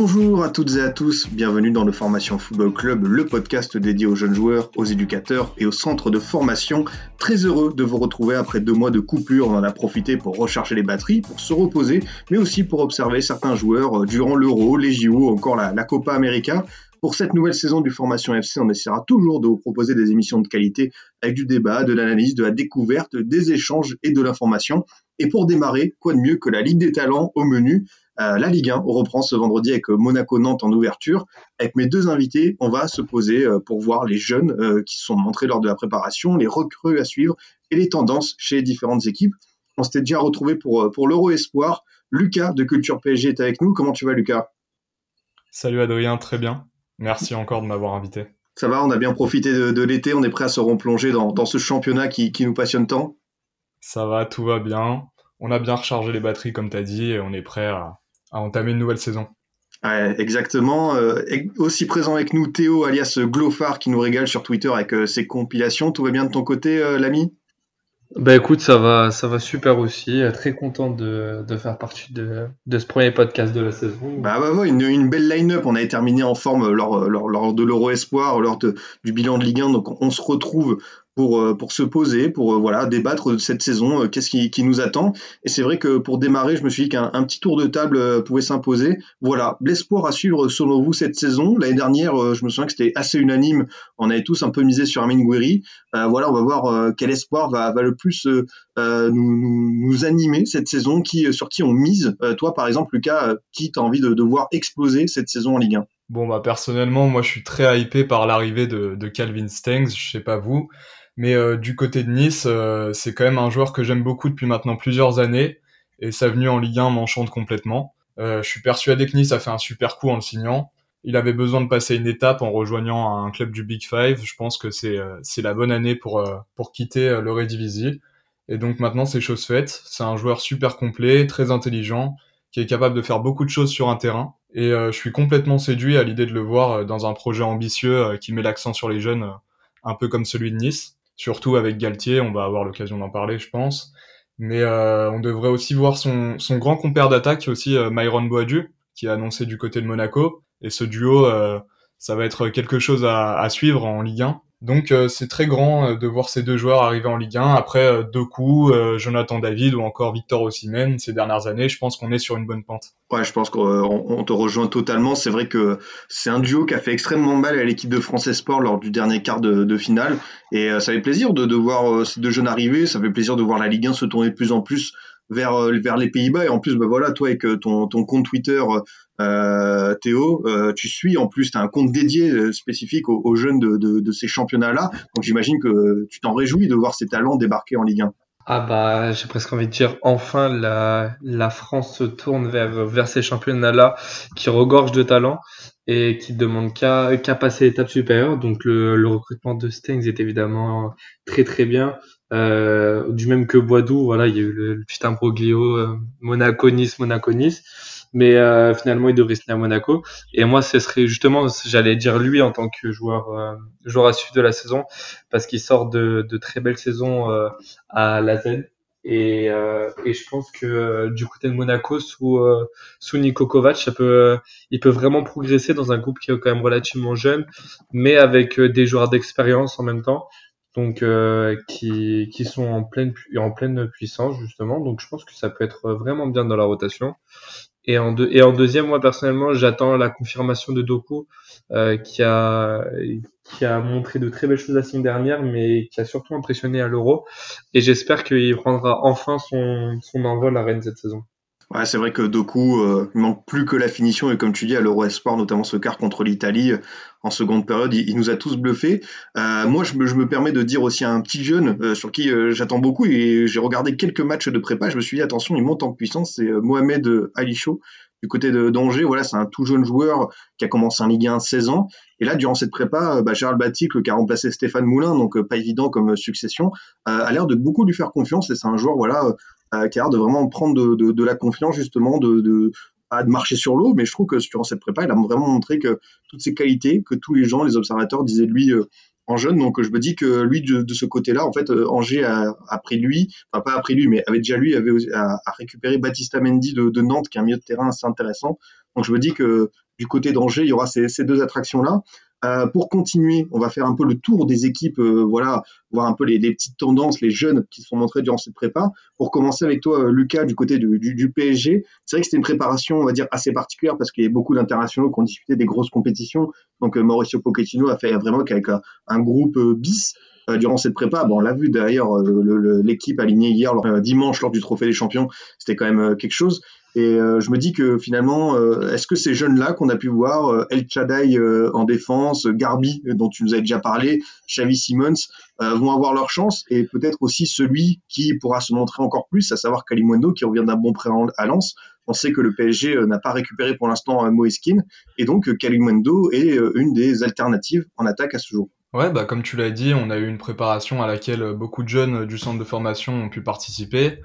Bonjour à toutes et à tous, bienvenue dans le Formation Football Club, le podcast dédié aux jeunes joueurs, aux éducateurs et aux centres de formation. Très heureux de vous retrouver après deux mois de coupure, on en a profité pour recharger les batteries, pour se reposer, mais aussi pour observer certains joueurs euh, durant l'Euro, les JO encore la, Copa América. Pour cette nouvelle saison du Formation FC, on essaiera toujours de vous proposer des émissions de qualité avec du débat, de l'analyse, de la découverte, des échanges et de l'information. Et pour démarrer, quoi de mieux que la Ligue des Talents au menu la Ligue 1 reprend ce vendredi avec euh, Monaco-Nantes en ouverture. Avec mes deux invités, on va se poser euh, pour voir les jeunes qui sont montrés lors de la préparation, les recrues à suivre et les tendances chez les différentes équipes. On s'était déjà retrouvé pour, pour l'Euro Espoir. Lucas de Culture PSG est avec nous. Comment tu vas, Lucas? Salut Adrien, très bien. Merci encore de m'avoir invité. Ça va, on a bien profité de, de l'été, on est prêt à se replonger dans, dans ce championnat qui, qui nous passionne tant Ça va, tout va bien. On a bien rechargé les batteries, comme tu as dit, et on est prêt à, à entamer une nouvelle saison. Ouais, exactement. Euh, aussi présent avec nous, Théo, alias Glofar, qui nous régale sur Twitter avec euh, ses compilations. Tout va bien de ton côté, euh, l'ami? Bah écoute, ça va, ça va super aussi. Très content de, de faire partie de, de, ce premier podcast de la saison. Bah ouais, ouais une, une, belle line-up. On avait terminé en forme lors, lors, lors de l'Euro Espoir, lors de, du bilan de Ligue 1. Donc on se retrouve pour, euh, pour se poser, pour euh, voilà, débattre de cette saison, euh, qu'est-ce qui, nous attend. Et c'est vrai que pour démarrer, je me suis dit qu'un petit tour de table pouvait s'imposer. Voilà, l'espoir à suivre selon vous cette saison. L'année dernière, je me souviens que c'était assez unanime. On avait tous un peu misé sur Amin Gouiri. voilà, on va voir quel espoir va, va le plus nous, nous, animer cette saison, qui, sur qui on mise. toi, par exemple, Lucas, qui t'as envie de, de voir exploser cette saison en Ligue 1 Bon, bah personnellement, moi je suis très hypé par l'arrivée de, de Calvin Stengs, je sais pas vous. Mais euh, du côté de Nice, euh, c'est quand même un joueur que j'aime beaucoup depuis maintenant plusieurs années. Et sa venue en Ligue 1 m'enchante complètement. Euh, je suis persuadé que Nice a fait un super coup en le signant. Il avait besoin de passer une étape en rejoignant un club du Big Five. Je pense que c'est c'est la bonne année pour pour quitter le Redivisie. Et donc maintenant c'est chose faite. C'est un joueur super complet, très intelligent, qui est capable de faire beaucoup de choses sur un terrain. Et je suis complètement séduit à l'idée de le voir dans un projet ambitieux qui met l'accent sur les jeunes, un peu comme celui de Nice surtout avec Galtier, on va avoir l'occasion d'en parler, je pense. Mais euh, on devrait aussi voir son, son grand compère d'attaque, aussi euh, Myron Boadu, qui a annoncé du côté de Monaco. Et ce duo, euh, ça va être quelque chose à, à suivre en Ligue 1. Donc euh, c'est très grand euh, de voir ces deux joueurs arriver en Ligue 1. Après euh, deux coups, Jonathan David ou encore Victor Osimhen ces dernières années, je pense qu'on est sur une bonne pente. Ouais, je pense qu'on te rejoint totalement. C'est vrai que c'est un duo qui a fait extrêmement mal à l'équipe de France Sport lors du dernier quart de, de finale. Et ça fait plaisir de, de voir ces deux jeunes arriver. Ça fait plaisir de voir la Ligue 1 se tourner de plus en plus vers vers les Pays-Bas et en plus bah voilà toi avec ton ton compte Twitter euh, Théo, euh, tu suis en plus, tu as un compte dédié euh, spécifique aux, aux jeunes de, de, de ces championnats-là. Donc j'imagine que tu t'en réjouis de voir ces talents débarquer en Ligue 1. Ah bah j'ai presque envie de dire enfin la, la France se tourne vers, vers ces championnats-là qui regorgent de talents et qui demandent qu'à qu'à passer l'étape supérieure. Donc le, le recrutement de Stengs est évidemment très très bien. Euh, du même que Boidou, voilà, il y a eu le, le petit imbroglio euh, Monaco-Nice, mais euh, finalement il devrait signer à Monaco. Et moi, ce serait justement, j'allais dire lui en tant que joueur, euh, joueur à suivre de la saison, parce qu'il sort de, de, très belles saisons euh, à la Z. Et, euh, et, je pense que du côté de Monaco, sous, sous Niko Kovac, ça peut, il peut vraiment progresser dans un groupe qui est quand même relativement jeune, mais avec des joueurs d'expérience en même temps donc qui, qui sont en pleine puissance justement donc je pense que ça peut être vraiment bien dans la rotation et en, deuxième, moi personnellement, j'attends la confirmation de Doku, euh, qui, a, qui a montré de très belles choses la semaine dernière, mais qui a surtout impressionné à l'Euro. Et j'espère qu'il prendra enfin son, son envol à Rennes cette saison. Ouais, c'est vrai que Doku, euh, il manque plus que la finition et comme tu dis à l'Euro Espoir, notamment ce quart contre l'Italie euh, en seconde période, il, nous a tous bluffés. Euh, moi, je me, je me, permets de dire aussi à un petit jeune euh, sur qui euh, j'attends beaucoup et j'ai regardé quelques matchs de prépa, je me suis dit attention, il monte en puissance, c'est Mohamed Ali Chaud du côté de d'Angers. Voilà, c'est un tout jeune joueur qui a commencé en Ligue 1 à 16 ans. Et là, durant cette prépa, bah, Gérald Batic, qui a remplacé Stéphane Moulin, donc pas évident comme succession, a l'air de beaucoup lui faire confiance et c'est un joueur voilà a l'air de vraiment prendre de, de, de la confiance justement, de, de, pas de marcher sur l'eau, mais je trouve que durant cette prépa, il a vraiment montré que toutes ces qualités que tous les gens, les observateurs disaient de lui euh, en jeune. Donc je me dis que lui de, de ce côté-là, en fait, euh, Angers a, a, pris lui, enfin pas après lui, mais avait déjà lui avait a, a récupéré Baptista Mendy de, de, Nantes, qui est un milieu de terrain assez intéressant. Donc je me dis que du côté d'Angers, il y aura ces, ces deux attractions-là. Euh, pour continuer, on va faire un peu le tour des équipes, euh, voilà, voir un peu les, les, petites tendances, les jeunes qui sont montrés durant cette prépa. Pour commencer avec toi, euh, Lucas, du côté du, du, du PSG, c'est vrai que c'était une préparation, on va dire, assez particulière parce qu'il y a beaucoup d'internationaux qui ont disputé des grosses compétitions. Donc euh, Mauricio Pochettino a fait vraiment qu'avec un, un, groupe bis durant cette prépa. Bon, on l'a vu d'ailleurs, l'équipe alignée hier, dimanche, lors du Trophée des Champions, c'était quand même quelque chose. Et euh, je me dis que finalement, euh, est-ce que ces jeunes-là qu'on a pu voir, euh, El Chadai en défense, Garbi dont tu nous as déjà parlé, Xavi Simmons, vont avoir leur chance et peut-être aussi celui qui pourra se montrer encore plus, à savoir Kalimundo qui revient d'un bon prêt à Lens. On sait que le PSG n'a pas récupéré pour l'instant Moeskin et donc Kalimundo est une des alternatives en attaque à ce jour. Ouais, bah comme tu l'as dit, on a eu une préparation à laquelle beaucoup de jeunes du centre de formation ont pu participer.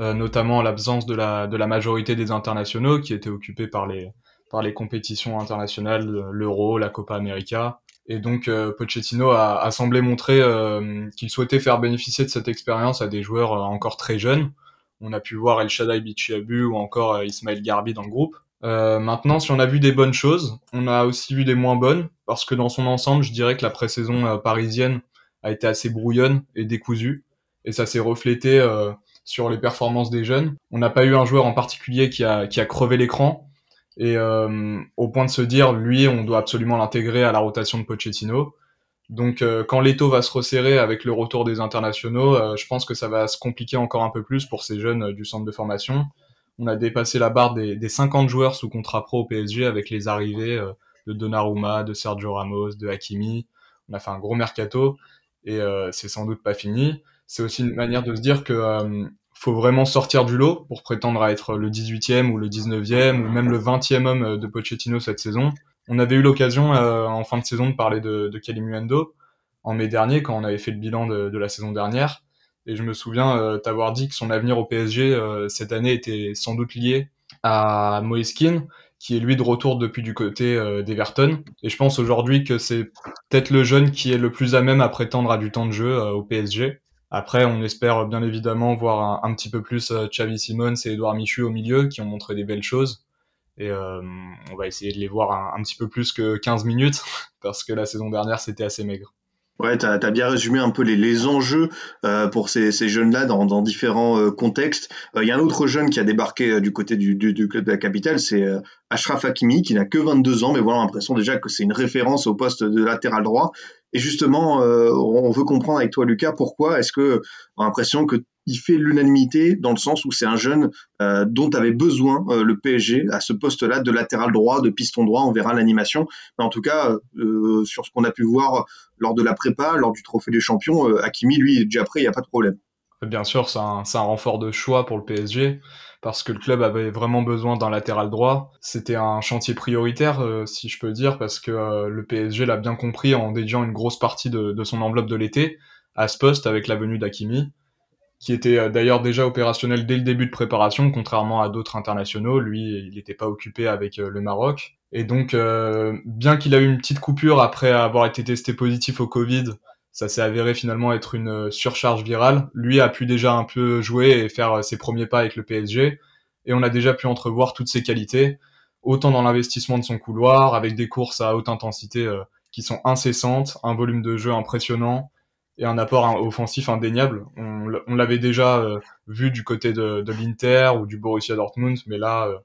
Euh, notamment l'absence de la, de la majorité des internationaux qui étaient occupés par les, par les compétitions internationales, l'Euro, la Copa América. Et donc euh, Pochettino a, a, semblé montrer euh, qu'il souhaitait faire bénéficier de cette expérience à des joueurs encore très jeunes. On a pu voir El Shaddai Bichiabu ou encore Ismaël Garbi dans le groupe. Euh, maintenant, si on a vu des bonnes choses, on a aussi vu des moins bonnes, parce que dans son ensemble, je dirais que la pré-saison parisienne a été assez brouillonne et décousue, et ça s'est reflété euh, sur les performances des jeunes. On n'a pas eu un joueur en particulier qui a, qui a crevé l'écran. Et euh, au point de se dire, lui, on doit absolument l'intégrer à la rotation de Pochettino. Donc euh, quand l'étau va se resserrer avec le retour des internationaux, euh, je pense que ça va se compliquer encore un peu plus pour ces jeunes du centre de formation. On a dépassé la barre des, des 50 joueurs sous contrat pro au PSG avec les arrivées de Donnarumma, de Sergio Ramos, de Hakimi. On a fait un gros mercato et c'est sans doute pas fini. C'est aussi une manière de se dire que faut vraiment sortir du lot pour prétendre à être le 18e ou le 19e ou même le 20e homme de Pochettino cette saison. On avait eu l'occasion euh, en fin de saison de parler de, de en mai dernier quand on avait fait le bilan de, la saison dernière. Et je me souviens euh, t'avoir dit que son avenir au PSG euh, cette année était sans doute lié à Moeskin, qui est lui de retour depuis du côté euh, d'Everton. Et je pense aujourd'hui que c'est peut-être le jeune qui est le plus à même à prétendre à du temps de jeu euh, au PSG. Après, on espère bien évidemment voir un, petit peu plus euh, Xavi Simons et Edouard Michu au milieu qui ont montré des belles choses. Et euh, on va essayer de les voir un, petit peu plus que 15 minutes parce que la saison dernière c'était assez maigre. Ouais, tu as, bien résumé un peu les, les enjeux euh, pour ces, ces jeunes-là dans, dans, différents contextes. Il y a un autre jeune qui a débarqué du côté du, du, du, club de la capitale, c'est Ashraf Hakimi, qui n'a que 22 ans, mais voilà l'impression déjà que c'est une référence au poste de latéral droit. Et justement, euh, on veut comprendre avec toi, Lucas, pourquoi est-ce que on a l'impression que il fait l'unanimité dans le sens où c'est un jeune euh, dont avait besoin euh, le PSG à ce poste-là de latéral droit, de piston droit. On verra l'animation, mais en tout cas sur ce qu'on a pu voir lors de la prépa, lors du Trophée des Champions, Hakimi lui est déjà prêt, il n'y a pas de problème. Bien sûr, c'est un, un, renfort de choix pour le PSG parce que le club avait vraiment besoin d'un latéral droit. C'était un chantier prioritaire, euh, si je peux dire, parce que euh, le PSG l'a bien compris en dédiant une grosse partie de, de son enveloppe de l'été à ce poste avec la venue d'Akimi, qui était euh, d'ailleurs déjà opérationnel dès le début de préparation, contrairement à d'autres internationaux. Lui, il n'était pas occupé avec le Maroc. Et donc, bien qu'il a eu une petite coupure après avoir été testé positif au Covid, ça s'est avéré finalement être une surcharge virale. Lui a pu déjà un peu jouer et faire ses premiers pas avec le PSG, et on a déjà pu entrevoir toutes ses qualités, autant dans l'investissement de son couloir, avec des courses à haute intensité euh, qui sont incessantes, un volume de jeu impressionnant et un apport offensif indéniable. On, l'avait déjà euh, vu du côté de, l'Inter ou du Borussia Dortmund, mais là, euh,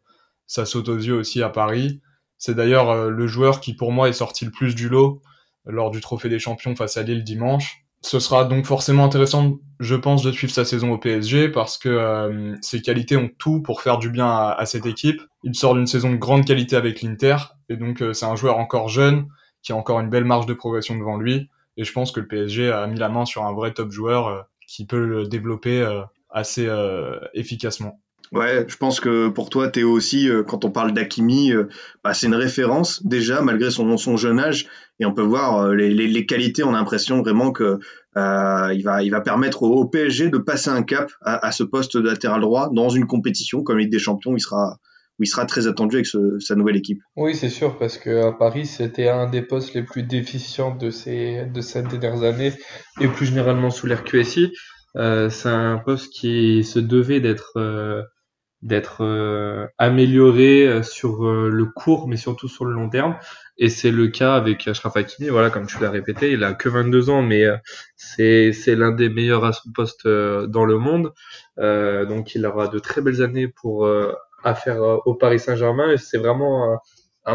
ça saute aux yeux aussi à Paris. C'est d'ailleurs le joueur qui pour moi est sorti le plus du lot lors du Trophée des Champions face à Lille dimanche. ce sera donc forcément intéressant, je pense, de suivre sa saison au PSG parce que euh, ses qualités ont tout pour faire du bien à, à cette équipe. Il sort d'une saison de grande qualité avec l'Inter et donc euh, c'est un joueur encore jeune qui a encore une belle marge de progression devant lui. Et je pense que le PSG a mis la main sur un vrai top joueur euh, qui peut le développer euh, assez efficacement. Ouais, je pense que pour toi, Théo aussi, quand on parle d'Akimi, bah, c'est une référence déjà, malgré son, son jeune âge. Et on peut voir les, les, les qualités, on a l'impression vraiment que euh, il, va, il va permettre au, PSG de passer un cap à, à, ce poste de latéral droit dans une compétition comme Ligue des Champions. Il sera, où il sera très attendu avec sa nouvelle équipe. Oui, c'est sûr, parce qu'à Paris, c'était un des postes les plus déficients de ces, de ces dernières années, et plus généralement sous l'RQSI. Euh, c'est un poste qui se devait d'être euh, d'être euh, amélioré euh, sur euh, le court, mais surtout sur le long terme. Et c'est le cas avec Ashraf Hakimi. Voilà, comme tu l'as répété, il a que 22 ans, mais c'est c'est l'un des meilleurs à son poste dans le monde. donc il aura de très belles années pour à faire au Paris Saint-Germain. Et c'est vraiment un,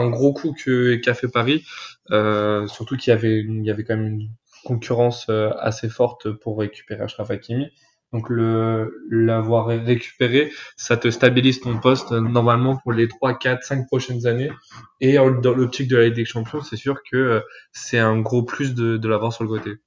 un, gros coup qu'a fait Paris. surtout qu'il y avait il y avait quand même une concurrence assez forte pour récupérer Ashraf Hakimi. Donc le l'avoir récupéré, ça te stabilise ton poste normalement pour les 3, 4, 5 prochaines années. Et dans l'optique de la Ligue des Champions, c'est sûr que euh, c'est un gros plus de, de l'avoir sur le côté.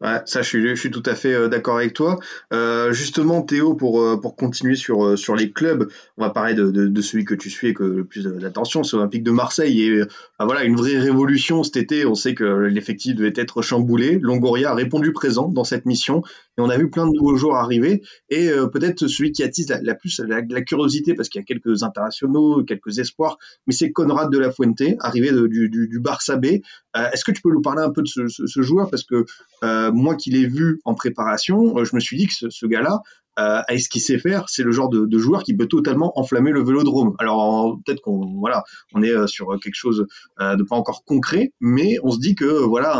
Ouais, ça, je suis, je suis tout à fait euh, d'accord avec toi. Euh, justement, Théo, pour, euh, pour continuer sur, euh, sur les clubs, on va parler de, de, de celui que tu suis et que le plus d'attention, c'est l'Olympique de Marseille. Et bah, voilà, une vraie révolution cet été. On sait que l'effectif devait être chamboulé. Longoria a répondu présent dans cette mission. On a vu plein de nouveaux joueurs arriver. Et euh, peut-être celui qui attise la, plus la, la, curiosité, parce qu'il y a quelques internationaux, quelques espoirs, mais c'est Conrad de la Fuente, arrivé du, du, du Barça B. Est-ce que tu peux nous parler un peu de ce, joueur? Parce que euh, moi qui l'ai vu en préparation, euh, je me suis dit que ce gars-là, euh, qu'il sait faire, c'est le genre de, joueur qui peut totalement enflammer le vélodrome. Alors peut-être qu'on voilà, on est sur quelque chose euh, de pas encore concret, mais on se dit que voilà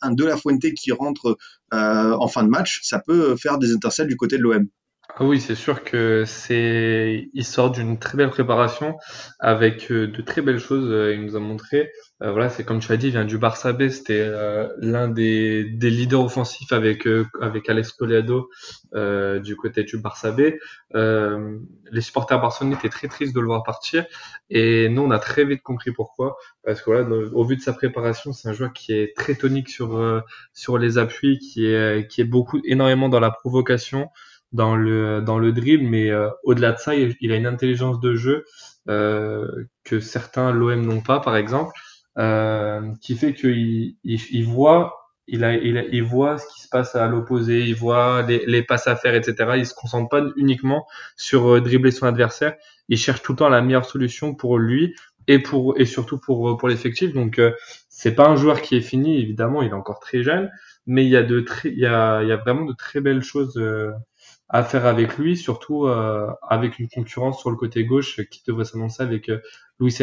un, De La Fuente qui rentre euh, en fin de match, ça peut faire des étincelles du côté de l'OM. Ah oui, c'est sûr que c'est, il sort d'une très belle préparation avec de très belles choses. Il nous a montré. Euh, voilà, c'est comme tu as dit, il vient du Barça B, c'était euh, l'un des, des, leaders offensifs avec euh, avec Alex Collado euh, du côté du Barça B. Euh, les supporters barcelonais étaient très tristes de le voir partir et nous on a très vite compris pourquoi parce que voilà, au vu de sa préparation, c'est un joueur qui est très tonique sur sur les appuis, qui est qui est beaucoup énormément dans la provocation, dans le dans le dribble, mais au-delà de ça, il, a une intelligence de jeu que certains l'OM n'ont pas, par exemple. Euh, qui fait qu'il il, il, voit il, a, il, a, il, voit ce qui se passe à l'opposé, il voit les, les, passes à faire, etc. Il se concentre pas uniquement sur euh, dribbler son adversaire. Il cherche tout le temps la meilleure solution pour lui et pour et surtout pour pour l'effectif. Donc euh, c'est pas un joueur qui est fini, évidemment, il est encore très jeune, mais il y a de très il y a il y a vraiment de très belles choses euh, à faire avec lui, surtout euh, avec une concurrence sur le côté gauche qui devrait s'annoncer avec euh, Luis.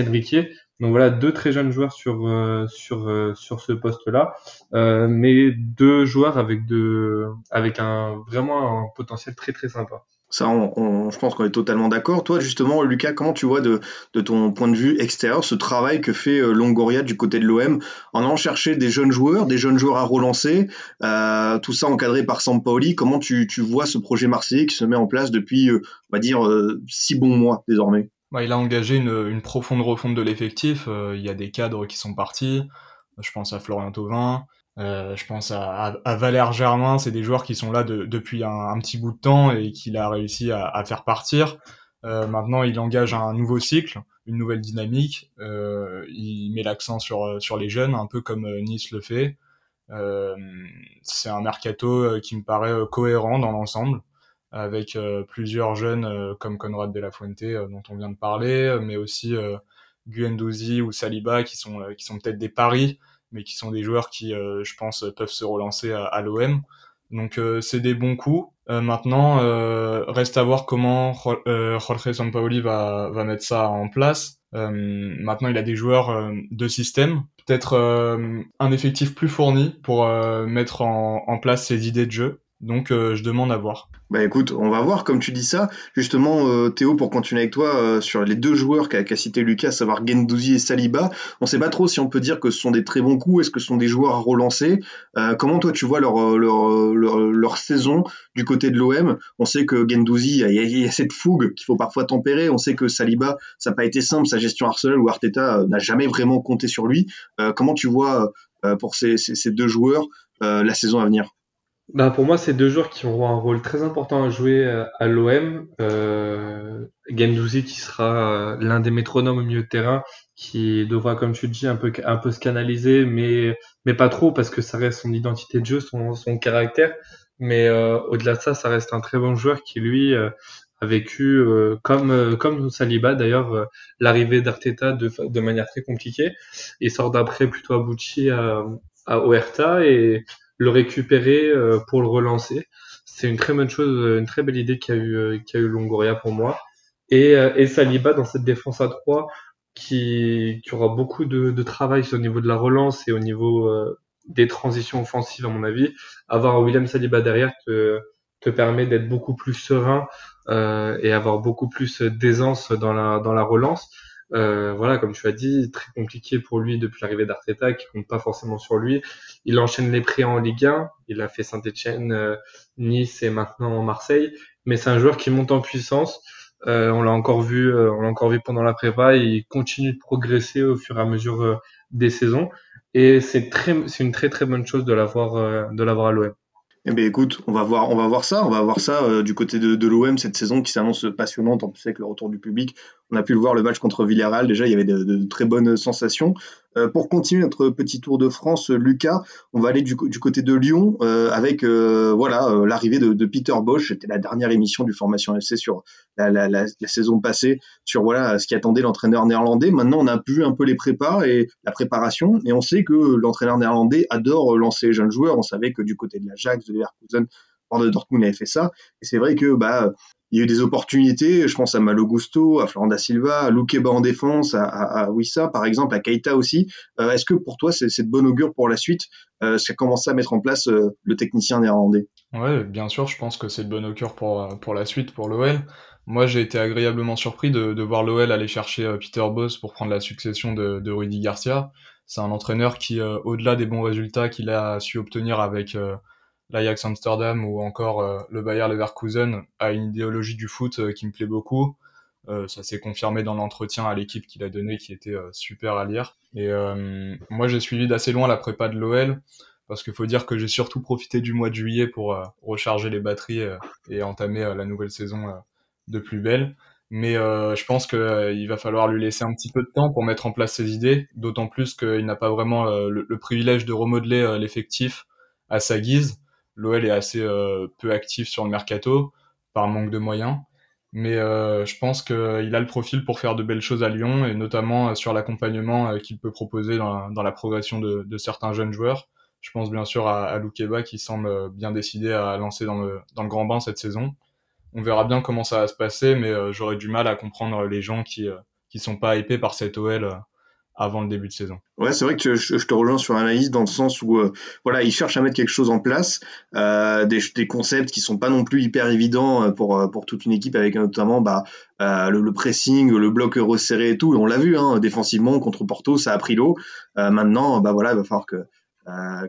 Donc voilà, deux très jeunes joueurs sur euh, sur euh, sur ce poste-là, euh, mais deux joueurs avec de avec un vraiment un potentiel très très sympa. Ça, je pense qu'on est totalement d'accord. Toi, justement, Lucas, comment tu vois de, ton point de vue extérieur ce travail que fait Longoria du côté de l'OM en allant chercher des jeunes joueurs, des jeunes joueurs à relancer, euh, tout ça encadré par Sampaoli? Comment tu, vois ce projet marseillais qui se met en place depuis, on va dire, six bons mois désormais? Bah, il a engagé une, profonde refonte de l'effectif. Euh, il y a des cadres qui sont partis. Je pense à Florian Thauvin. Euh, je pense à, Valère Germain. C'est des joueurs qui sont là de, depuis un, petit bout de temps et qu'il a réussi à, faire partir. Euh, maintenant, il engage un nouveau cycle, une nouvelle dynamique. Euh, il met l'accent sur, les jeunes, un peu comme Nice le fait. C'est un mercato qui me paraît cohérent dans l'ensemble avec plusieurs jeunes comme Conrad de la Fuente dont on vient de parler, mais aussi Guendouzi ou Saliba qui qui sont peut-être des paris, mais qui sont des joueurs qui, je pense, peuvent se relancer à, à l'OM. Donc c'est des bons coups. maintenant, reste à voir comment Jorge Sampaoli va va mettre ça en place. maintenant, il a des joueurs de système, peut-être un effectif plus fourni pour mettre en, en place ses idées de jeu Donc je demande à voir. Bah écoute, on va voir comme tu dis ça. Justement, Théo, pour continuer avec toi sur les deux joueurs qu'a cité Lucas, à savoir Gendouzi et Saliba, on sait pas trop si on peut dire que ce sont des très bons coups, est-ce que ce sont des joueurs à relancer? comment toi tu vois leur, leur, leur, saison du côté de l'OM On sait que Gendouzi, il y, a cette fougue qu'il faut parfois tempérer. On sait que Saliba, ça n'a pas été simple, sa gestion Arsenal ou Arteta n'a jamais vraiment compté sur lui. comment tu vois pour ces, ces deux joueurs la saison à venir? Bah pour moi, c'est deux joueurs qui auront un rôle très important à jouer euh, à l'OM. Euh, Gendouzi qui sera euh, l'un des métronomes au milieu de terrain, qui devra, comme tu dis, un peu, un peu se canaliser, mais, mais pas trop parce que ça reste son identité de jeu, son, son caractère. Mais euh, au-delà de ça, ça reste un très bon joueur qui, lui, a vécu, comme, comme Saliba d'ailleurs, l'arrivée d'Arteta de, de manière très compliquée. Il sort d'après plutôt abouti à, à Oerta et le récupérer euh, pour le relancer. C'est une très bonne chose, une très belle idée qu'a eu, euh, qu'a eu Longoria pour moi. Et, euh, et Saliba dans cette défense à 3 qui, qui aura beaucoup de, de travail au niveau de la relance et au niveau des transitions offensives à mon avis. Avoir William Saliba derrière te, te permet d'être beaucoup plus serein euh, et avoir beaucoup plus d'aisance dans la, dans la relance. Euh, voilà, comme tu as dit, très compliqué pour lui depuis l'arrivée d'Arteta, qui compte pas forcément sur lui. Il enchaîne les prix en Ligue 1. Il a fait Saint-Etienne, euh, Nice et maintenant Marseille. Mais c'est un joueur qui monte en puissance. Euh, on l'a encore vu, on l'a encore vu pendant la prépa. Il continue de progresser au fur et à mesure des saisons. Et c'est très, c'est une très très bonne chose de l'avoir, de l'avoir à l'OM. Eh bien, écoute, on va voir, on va voir ça, on va voir ça du côté de, de l'OM cette saison qui s'annonce passionnante en plus avec le retour du public. On a pu le voir le match contre Villarreal, déjà il y avait de, très bonnes sensations. Euh, pour continuer notre petit tour de France, Lucas, on va aller du, côté de Lyon euh, avec euh, voilà l'arrivée de, Peter Bosch. C'était la dernière émission du Formation FC sur la, saison passée, sur voilà ce qui attendait l'entraîneur néerlandais. Maintenant, on a vu un peu les prépas et la préparation, et on sait que l'entraîneur néerlandais adore lancer les jeunes joueurs. On savait que du côté de l'Ajax, de Leverkusen, de Dortmund avait fait ça. Et c'est vrai que bah il y a eu des opportunités, je pense à Malo Gusto, à Florent Silva, à Loukeba en défense, à, Wissa par exemple, à Keita aussi. Euh, est-ce que pour toi c'est de bonne augure pour la suite euh, Ça commence à mettre en place euh, le technicien néerlandais? Ouais, bien sûr, je pense que c'est de bonne augure pour, euh, pour la suite, pour l'OL. Moi j'ai été agréablement surpris de, voir l'OL aller chercher Peter Boss pour prendre la succession de Rudy Garcia. C'est un entraîneur qui, au-delà des bons résultats qu'il a su obtenir avec l'Ajax Amsterdam ou encore euh, le Bayer Leverkusen a une idéologie du foot euh, qui me plaît beaucoup. Euh, ça s'est confirmé dans l'entretien à l'équipe qu'il a donné qui était super à lire. Et moi j'ai suivi d'assez loin la prépa de l'OL parce qu'il faut dire que j'ai surtout profité du mois de juillet pour recharger les batteries et entamer la nouvelle saison de plus belle. Mais je pense qu'il va falloir lui laisser un petit peu de temps pour mettre en place ses idées, d'autant plus qu'il n'a pas vraiment le, le, privilège de remodeler l'effectif à sa guise. L'OL est assez euh, peu actif sur le mercato par manque de moyens. Mais euh, je pense qu'il a le profil pour faire de belles choses à Lyon et notamment euh, sur l'accompagnement qu'il peut proposer dans, la progression de, certains jeunes joueurs. Je pense bien sûr à, à Loukeba qui semble bien décidé à lancer dans le, grand bain cette saison. On verra bien comment ça va se passer, mais j'aurais du mal à comprendre les gens qui qui sont pas hypés par cette OL avant le début de saison. Ouais, c'est vrai que je, te rejoins sur l'analyse dans le sens où euh, voilà, ils cherchent à mettre quelque chose en place, euh, des, concepts qui sont pas non plus hyper évidents euh, pour pour toute une équipe avec notamment bah le, pressing, le bloc resserré et tout. On l'a vu hein, défensivement contre Porto, ça a pris l'eau. maintenant, bah voilà, il va falloir que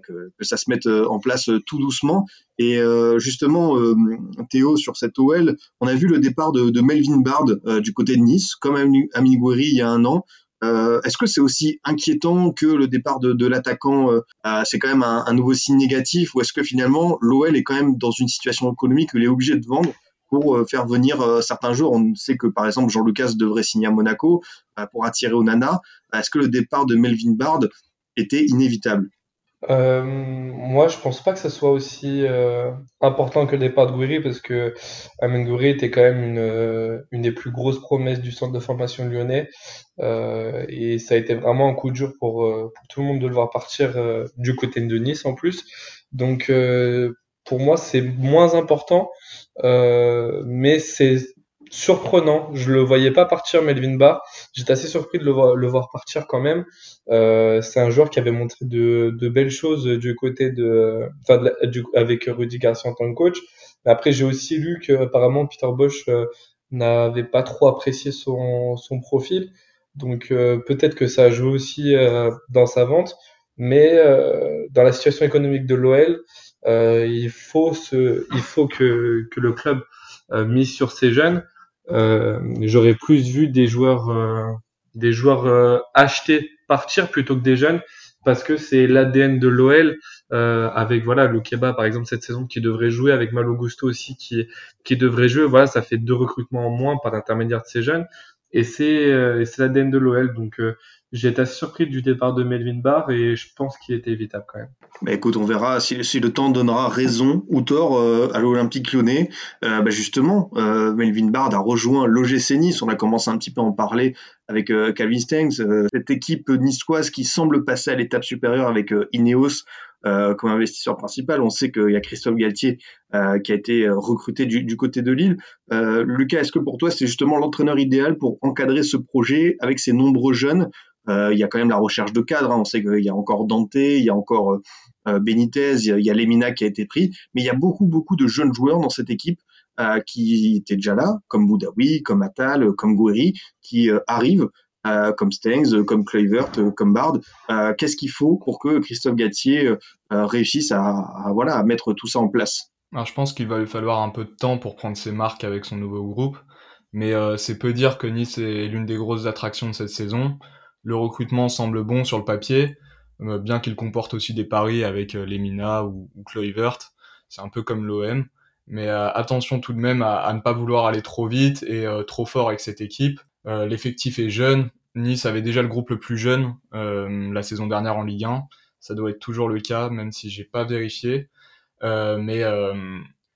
que, ça se mette en place tout doucement. Et justement, Théo, sur cette OL, on a vu le départ de, de Melvin Bard du côté de Nice, comme Amine Gouiri il y a un an. Euh, est-ce que c'est aussi inquiétant que le départ de, l'attaquant, euh, euh, c'est quand même un, nouveau signe négatif, ou est-ce que finalement l'OL est quand même dans une situation économique où il est obligé de vendre pour faire venir certains joueurs? On sait que par exemple Jean Lucas devrait signer à Monaco pour attirer Onana. Est-ce que le départ de Melvin Bard était inévitable? Euh, moi, je pense pas que ça soit aussi euh, important que le départ de Gouiri parce que Amen Gouiri était quand même une, euh, une des plus grosses promesses du centre de formation lyonnais euh, et ça a été vraiment un coup dur pour, pour tout le monde de le voir partir du côté de Nice en plus. Donc, pour moi, c'est moins important, mais c'est surprenant. Je le voyais pas partir, Melvin Barr. J'étais assez surpris de le voir, le voir partir quand même. Euh, c'est un joueur qui avait montré de, de belles choses du côté de, enfin, du, avec Rudy Garcia en tant que coach. Mais après, j'ai aussi lu que apparemment Peter Bosch euh, n'avait pas trop apprécié son, son profil. Donc euh, peut-être que ça a joué aussi euh, dans sa vente. Mais dans la situation économique de l'OL, il faut se, il faut que, que le club mise sur ces jeunes euh, j'aurais plus vu des joueurs, euh, des joueurs euh, achetés partir plutôt que des jeunes parce que c'est l'ADN de l'OL euh, avec voilà le Keba par exemple cette saison qui devrait jouer avec Malo Gusto aussi qui qui devrait jouer. Voilà ça fait deux recrutements en moins par l'intermédiaire de ces jeunes. Et c'est euh, c'est l'ADN de l'OL donc j'ai été assez surpris du départ de Melvin Barr et je pense qu'il était évitable quand même. Bah écoute, on verra si, le temps donnera raison ou tort euh, à l'Olympique lyonnais. Euh, bah justement, euh, Melvin Bard a rejoint l'OGC Nice. On a commencé un petit peu à en parler avec Calvin Stengs, cette équipe niçoise qui semble passer à l'étape supérieure avec Ineos comme investisseur principal. On sait qu'il y a Christophe Galtier qui a été recruté du, côté de Lille. Lucas, est-ce que pour toi c'est justement l'entraîneur idéal pour encadrer ce projet avec ces nombreux jeunes il y a quand même la recherche de cadre. Hein. On sait qu'il y a encore Dante, il y a encore euh, Benitez, il y, a, Lemina qui a été pris, mais il y a beaucoup beaucoup de jeunes joueurs dans cette équipe euh, qui étaient déjà là, comme Boudaoui, comme Attal, comme Gouiri, qui euh, arrivent. Euh, comme Stengs, comme Kluivert, comme Bard. Qu'est-ce qu'il faut pour que Christophe Gatier réussisse à, voilà, à mettre tout ça en place? Je pense qu'il va lui falloir un peu de temps pour prendre ses marques avec son nouveau groupe, mais c'est peu dire que Nice est l'une des grosses attractions de cette saison. Le recrutement semble bon sur le papier, euh, bien qu'il comporte aussi des paris avec euh, Lemina ou, ou Kluivert. C'est un peu comme l'OM. Mais euh, attention tout de même à, ne pas vouloir aller trop vite et trop fort avec cette équipe. L'effectif est jeune. Nice avait déjà le groupe le plus jeune la saison dernière en Ligue 1. Ça doit être toujours le cas, même si j'ai pas vérifié. mais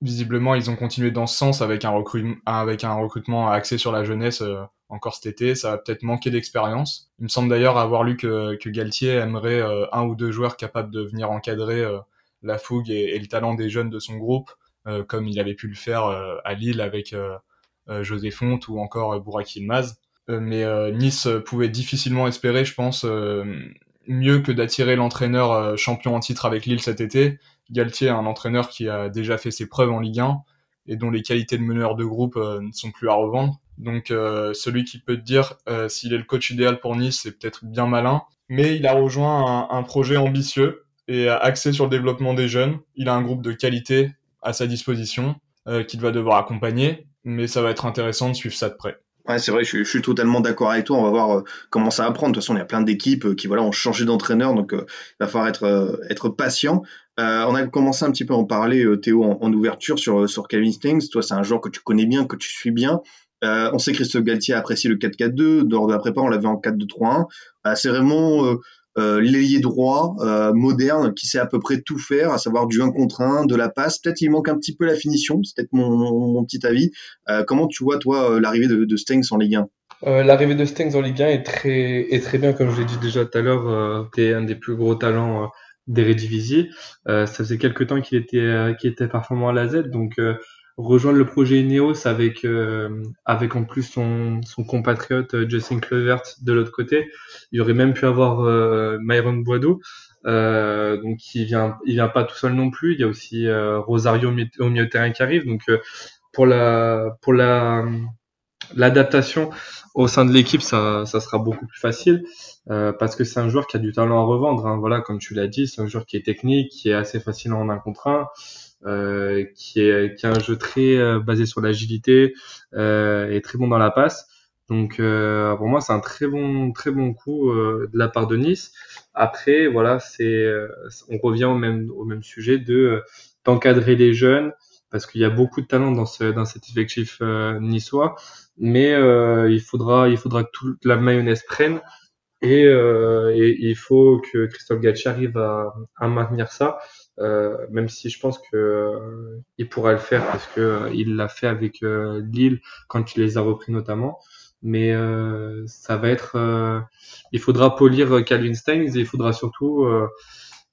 visiblement, ils ont continué dans ce sens avec un recrutement axé sur la jeunesse encore cet été. Ça va peut-être manquer d'expérience. Il me semble d'ailleurs avoir lu que, que Galtier aimerait euh, un ou deux joueurs capables de venir encadrer euh, la fougue et, le talent des jeunes de son groupe, euh, comme il avait pu le faire à Lille avec José Font ou encore Burak Yilmaz. mais Nice pouvait difficilement espérer, je pense, mieux que d'attirer l'entraîneur champion en titre avec Lille cet été. Galtier, un entraîneur qui a déjà fait ses preuves en Ligue 1 et dont les qualités de meneur de groupe ne sont plus à revendre. Donc euh, celui qui peut te dire euh, s'il est le coach idéal pour Nice, c'est peut-être bien malin. Mais il a rejoint un, projet ambitieux et axé sur le développement des jeunes. Il a un groupe de qualité à sa disposition euh, qu'il va devoir accompagner, mais ça va être intéressant de suivre ça de près. Ouais, c'est vrai, je suis, totalement d'accord avec toi. On va voir euh, comment ça va prendre. De toute façon, il y a plein d'équipes qui voilà, ont changé d'entraîneur, donc il va falloir être, patient. on a commencé un petit peu à en parler, Théo, en, en, ouverture sur, sur Kevin Stings. Toi, c'est un joueur que tu connais bien, que tu suis bien. Euh, on sait que Christophe Galtier apprécie le 4-4-2. Lors de la prépa, on l'avait en 4-2-3-1. Euh, c'est vraiment euh, euh l'ailier droit moderne qui sait à peu près tout faire, à savoir du 1 contre 1, de la passe. Peut-être il manque un petit peu la finition, c'est peut-être mon, mon, petit avis. comment tu vois, toi, l'arrivée de, de Stengs en Ligue 1 euh, L'arrivée de Stengs en Ligue 1 est très, est très bien, comme je l'ai dit déjà tout à l'heure, euh, c'est un des plus gros talents euh, d'Eredivisie. Euh, ça faisait quelques temps qu'il était, qu'il était performant à la Z, donc rejoindre le projet Ineos avec euh, avec en plus son, son compatriote euh, Justin Kluivert de l'autre côté. Il aurait même pu avoir euh, Myron Boideau, euh, donc il vient il vient pas tout seul non plus. Il y a aussi euh, Rosario au milieu de terrain qui arrive. Donc pour la pour la l'adaptation au sein de l'équipe, ça, ça sera beaucoup plus facile euh, parce que c'est un joueur qui a du talent à revendre. Hein. Voilà, comme tu l'as dit, c'est un joueur qui est technique, qui est assez facile en un contre un. Euh, qui, est, un jeu très euh, basé sur l'agilité euh, et très bon dans la passe. Donc pour moi c'est un très bon très bon coup de la part de Nice. Après voilà c'est on revient au même au même sujet de d'encadrer les jeunes parce qu'il y a beaucoup de talent dans ce dans cet effectif niçois mais il faudra il faudra que toute la mayonnaise prenne et, il faut que Christophe Galtier arrive à, maintenir ça même si je pense que euh, il pourra le faire parce que euh, il l'a fait avec Lille quand il les a repris notamment. Mais ça va être, il faudra polir Calvin Steins et il faudra surtout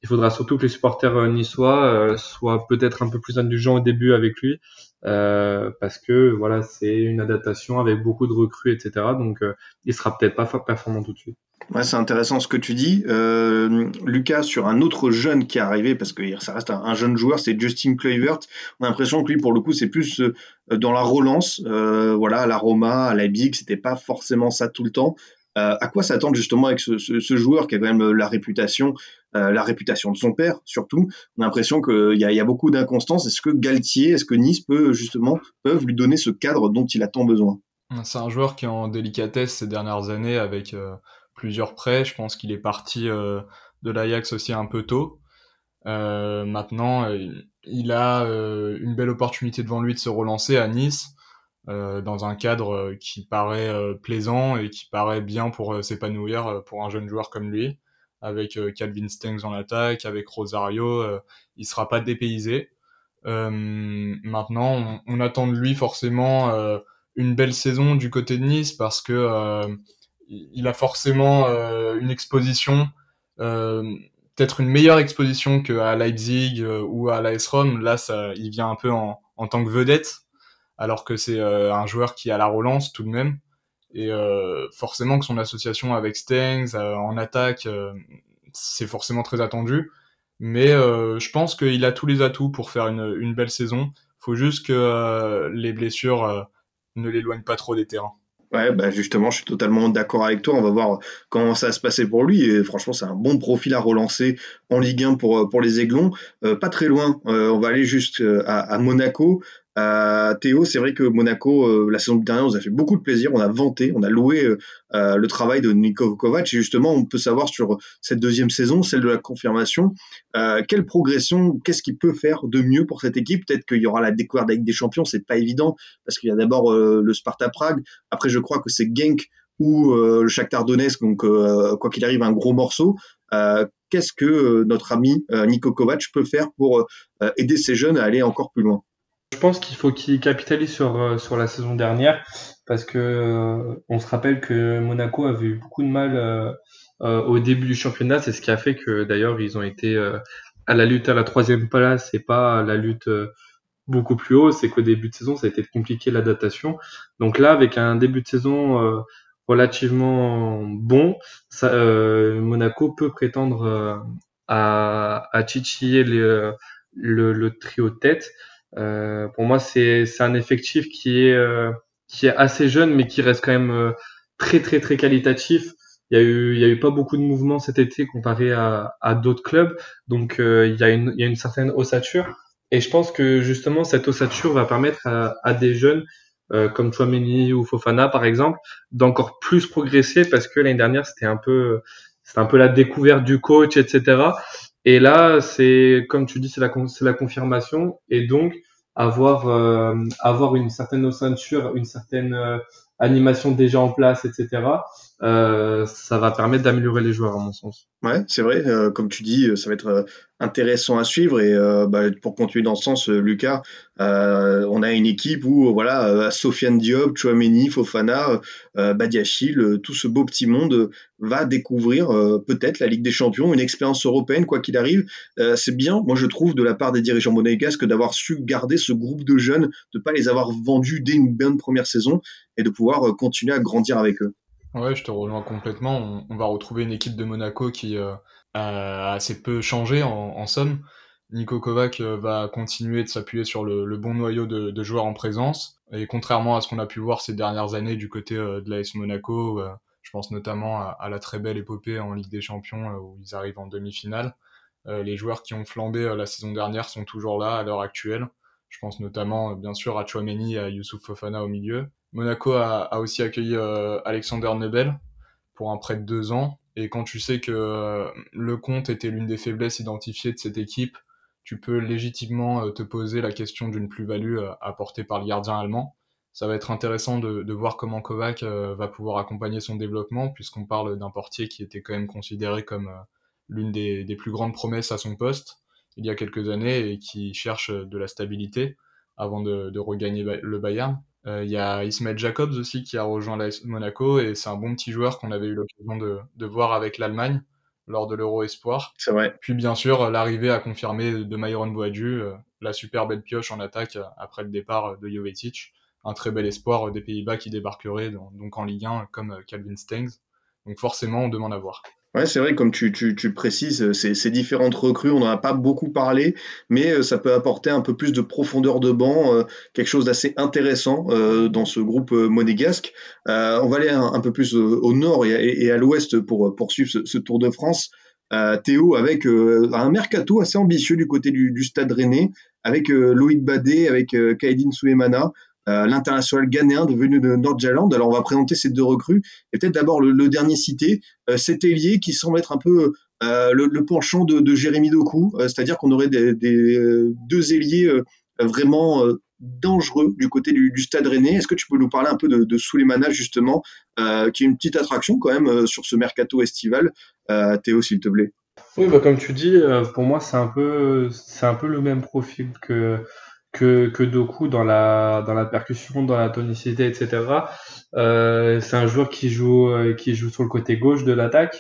il faudra surtout que les supporters niçois soient peut-être un peu plus indulgents au début avec lui, parce que voilà, c'est une adaptation avec beaucoup de recrues, etc. Donc, il sera peut-être pas performant tout de suite. Ouais, c'est intéressant ce que tu dis. Euh, Lucas, sur un autre jeune qui est arrivé, parce que ça reste un, jeune joueur, c'est Justin Kluivert. On a l'impression que lui, pour le coup, c'est plus euh, dans la relance. Euh, voilà, à la Roma, à Leipzig, c'était pas forcément ça tout le temps. Euh, à quoi s'attendre justement avec ce, joueur qui a quand même la réputation, euh, la réputation de son père surtout? On a l'impression qu'il y, a beaucoup d'inconstance. Est-ce que Galtier, est-ce que Nice peut justement peuvent lui donner ce cadre dont il a tant besoin? C'est un joueur qui est en délicatesse ces dernières années avec plusieurs prêts. Je pense qu'il est parti euh, de l'Ajax aussi un peu tôt. Euh, maintenant, euh, il a une belle opportunité devant lui de se relancer à Nice. Dans un cadre qui paraît plaisant et qui paraît bien pour s'épanouir pour un jeune joueur comme lui, avec Calvin Stengs en attaque, avec Rosario, il sera pas dépaysé. maintenant, on, on, attend de lui forcément une belle saison du côté de Nice parce que il a forcément euh, une exposition, euh, peut-être une meilleure exposition qu'à Leipzig euh, ou à l'AS Rome. Là, ça, il vient un peu en, en tant que vedette, alors que c'est un joueur qui a la relance tout de même. Et forcément que son association avec Stengs en attaque, c'est forcément très attendu. Mais je pense qu'il a tous les atouts pour faire une, une belle saison. Faut juste que les blessures ne l'éloignent pas trop des terrains. Ouais, bah justement, je suis totalement d'accord avec toi. On va voir comment ça va se passer pour lui. Et franchement, c'est un bon profil à relancer en Ligue 1 pour, pour les Aiglons. Euh, pas très loin, euh, on va aller juste euh, à, à Monaco. Euh, Théo, c'est vrai que Monaco, euh, la saison dernière, nous a fait beaucoup de plaisir. On a vanté, on a loué euh, le travail de Niko Kovac. Et justement, on peut savoir sur cette deuxième saison, celle de la confirmation, quelle progression, qu'est-ce qu'il peut faire de mieux pour cette équipe? Peut-être qu'il y aura la découverte avec des champions, c'est pas évident parce qu'il y a d'abord le Sparta Prague. Après, je crois que c'est Genk ou le Shakhtar Donetsk. Donc, quoi qu'il arrive, un gros morceau. Qu'est-ce que notre ami Niko Kovac peut faire pour aider ces jeunes à aller encore plus loin? Je pense qu'il faut qu'il capitalise sur, euh, sur la saison dernière parce que euh, on se rappelle que Monaco avait eu beaucoup de mal euh, au début du championnat. C'est ce qui a fait que d'ailleurs ils ont été à la lutte à la troisième place et pas à la lutte beaucoup plus haut. C'est qu'au début de saison ça a été compliqué l'adaptation. Donc là avec un début de saison relativement bon, Monaco peut prétendre à, à titiller le, le, le trio tête. Euh, pour moi, c'est un effectif qui est euh, qui est assez jeune, mais qui reste quand même euh, très très très qualitatif. Il y a eu a eu pas beaucoup de mouvements cet été comparé à, à d'autres clubs, donc il y a une il y a une certaine ossature. Et je pense que justement cette ossature va permettre à, à des jeunes euh, comme Chouameni ou Fofana par exemple d'encore plus progresser parce que l'année dernière c'était un peu c'était un peu la découverte du coach etc et là, c'est comme tu dis, c'est la, la confirmation. Et donc, avoir, euh, avoir une certaine ossature, une certaine euh, animation déjà en place, etc., euh, ça va permettre d'améliorer les joueurs, à mon sens. Ouais, c'est vrai. Euh, comme tu dis, ça va être intéressant à suivre. Et euh, bah, pour continuer dans ce sens, Lucas, euh, on a une équipe où voilà, Sofiane Diop, Chouameni, Fofana, Badiachil, tout ce beau petit monde va découvrir peut-être la Ligue des Champions, une expérience européenne, quoi qu'il arrive. c'est bien, moi je trouve, de la part des dirigeants monégasques d'avoir su garder ce groupe de jeunes, de pas les avoir vendus dès une bonne première saison et de pouvoir continuer à grandir avec eux. Ouais, je te rejoins complètement. On, va retrouver une équipe de Monaco qui euh, a assez peu changé en, somme. Nico Kovac euh, va continuer de s'appuyer sur le, bon noyau de, joueurs en présence. Et contrairement à ce qu'on a pu voir ces dernières années du côté euh, de l'AS Monaco, je pense notamment à, la très belle épopée en Ligue des Champions où ils arrivent en demi-finale. les joueurs qui ont flambé la saison dernière sont toujours là à l'heure actuelle. Je pense notamment bien sûr à Chouameni et à Youssouf Fofana au milieu. Monaco a, aussi accueilli euh, Alexander Nebel pour un prêt de deux ans. Et quand tu sais que euh, le compte était l'une des faiblesses identifiées de cette équipe, tu peux légitimement euh, te poser la question d'une plus-value apportée par le gardien allemand. Ça va être intéressant de, voir comment Kovac va pouvoir accompagner son développement, puisqu'on parle d'un portier qui était quand même considéré comme l'une des, plus grandes promesses à son poste il y a quelques années et qui cherche de la stabilité avant de, de regagner le Bayern. Euh, il y a Ismail Jacobs aussi qui a rejoint Monaco et c'est un bon petit joueur qu'on avait eu l'occasion de, de, voir avec l'Allemagne lors de l'Euro Espoir. C'est vrai. Puis bien sûr, l'arrivée à confirmer de Myron Boadu, la super belle pioche en attaque après le départ de Jovetic. Un très bel espoir des Pays-Bas qui débarquerait donc en Ligue 1 comme Calvin Stengs. Donc forcément, on demande à voir. Ouais, c'est vrai, comme tu, tu, tu précises, euh, ces, ces, différentes recrues, on n'en a pas beaucoup parlé, mais euh, ça peut apporter un peu plus de profondeur de banc, euh, quelque chose d'assez intéressant dans ce groupe monégasque. on va aller un, peu plus au nord et, à, l'ouest pour poursuivre ce, ce, Tour de France. Théo, avec un mercato assez ambitieux du côté du, du Stade Rennais, avec Loïc Badet, avec Kaedin Souemana. Euh, l'international ghanéen devenu de Nordjylland. Alors on va présenter ces deux recrues et peut-être d'abord le, dernier cité, euh, cet ailier qui semble être un peu euh, le, penchant de, Jérémy Doku, c'est-à-dire qu'on aurait des, deux ailiers vraiment dangereux du côté du, Stade Rennais. Est-ce que tu peux nous parler un peu de, de justement, qui est une petite attraction quand même sur ce mercato estival Théo, s'il te plaît? Oui, bah, comme tu dis, pour moi c'est un un peu le même profil que que, que Doku dans la, dans la percussion, dans la tonicité, etc. Euh, c'est un joueur qui joue, euh, qui joue sur le côté gauche de l'attaque.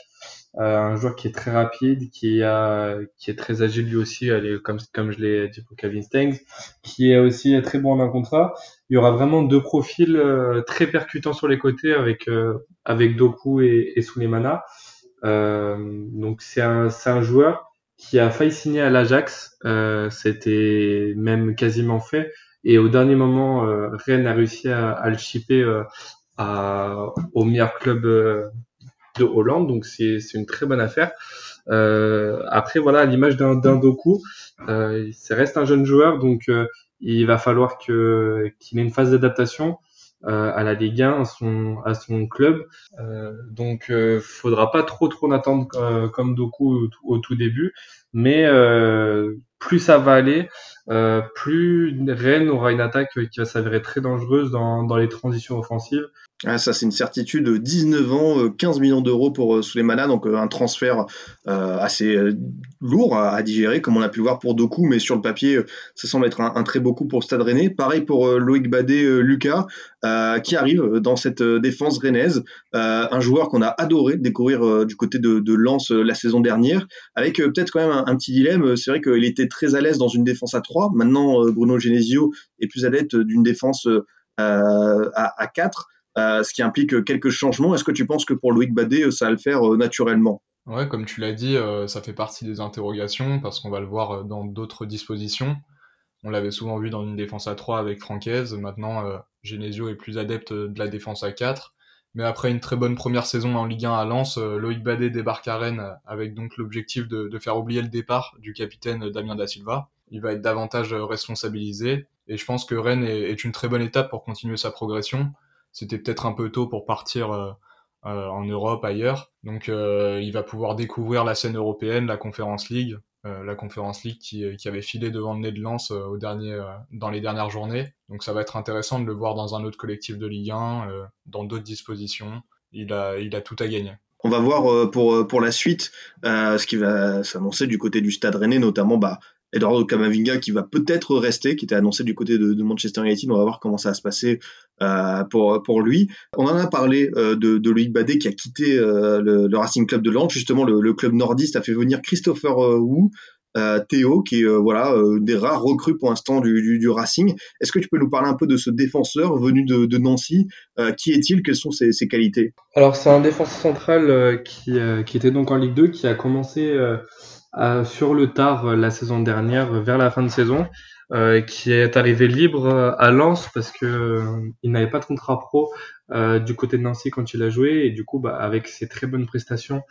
Euh, un joueur qui est très rapide, qui, a, qui est très agile lui aussi, comme, comme je l'ai dit pour Kevin Stengs, qui est aussi très bon en un contrat. Il y aura vraiment deux profils euh, très percutants sur les côtés avec, euh, avec Doku et, et Sulemana. donc c'est un, un joueur qui a failli signer à l'Ajax. Euh, C'était même quasiment fait. Et au dernier moment, euh, Rennes a réussi à, à le shipper euh, à, au meilleur club euh, de Hollande. Donc c'est une très bonne affaire. Euh, après, voilà, à l'image d'un Doku, euh, ça reste un jeune joueur, donc il va falloir qu'il ait une phase d'adaptation. Euh, à la Ligue 1, à son, à son club. Euh, donc, euh, faudra pas trop trop attendre euh, comme Doku au, tout début, mais plus ça va aller, plus Rennes aura une attaque qui va s'avérer très dangereuse dans, dans les transitions offensives. Ah, ça, c'est une certitude. 19 ans, 15 millions d'euros pour Souleymana, donc un transfert assez lourd à, digérer, comme on a pu le voir pour Doku, mais sur le papier, ça semble être un, très beau coup pour Stade Rennais. Pareil pour Loïc Badet, Lucas. Euh, qui arrive dans cette euh, défense rennaise, euh, un joueur qu'on a adoré découvrir du côté de, Lens la saison dernière, avec peut-être quand même un, petit dilemme. C'est vrai qu'il était très à l'aise dans une défense à 3. Maintenant, Bruno Genesio est plus adepte d'une défense à, à 4. Ce qui implique quelques changements. Est-ce que tu penses que pour Loïc Badet, ça va le faire naturellement? Ouais, comme tu l'as dit, ça fait partie des interrogations parce qu'on va le voir dans d'autres dispositions. On l'avait souvent vu dans une défense à 3 avec Francaise. Maintenant, euh, Genesio est plus adepte de la défense à 4. Mais après une très bonne première saison en Ligue 1 à Lens, euh, Loïc Badet débarque à Rennes avec donc l'objectif de, faire oublier le départ du capitaine Damien Da Silva. Il va être davantage responsabilisé. Et je pense que Rennes est une très bonne étape pour continuer sa progression. C'était peut-être un peu tôt pour partir euh, euh en Europe, ailleurs. Donc euh, il va pouvoir découvrir la scène européenne, la Conference League, la Conférence League qui, qui, avait filé devant le nez de Lens dans les dernières journées. Donc ça va être intéressant de le voir dans un autre collectif de Ligue 1, dans d'autres dispositions. Il a, il a tout à gagner. On va voir pour, pour la suite ce qui va s'annoncer du côté du Stade Rennais, notamment bah, Eduardo Camavinga qui va peut-être rester, qui était annoncé du côté de, Manchester United. On va voir comment ça va se passer euh, pour, lui. On en a parlé euh, de, de Loïc Badet qui a quitté euh, le, Racing Club de Lens. Justement, le, club nordiste a fait venir Christopher Wu. Théo, qui est voilà des rares recrues pour l'instant du, Racing. Est-ce que tu peux nous parler un peu de ce défenseur venu de, Nancy Qui est-il? Quelles sont ses, ses qualités? Alors c'est un défenseur central qui, qui était donc en Ligue 2, qui a commencé sur le tard euh, la saison dernière, vers la fin de saison, euh, qui est arrivé libre euh, à Lens parce que il n'avait pas de contrat pro du côté de Nancy quand il a joué. Et du coup bah, avec ses très bonnes prestations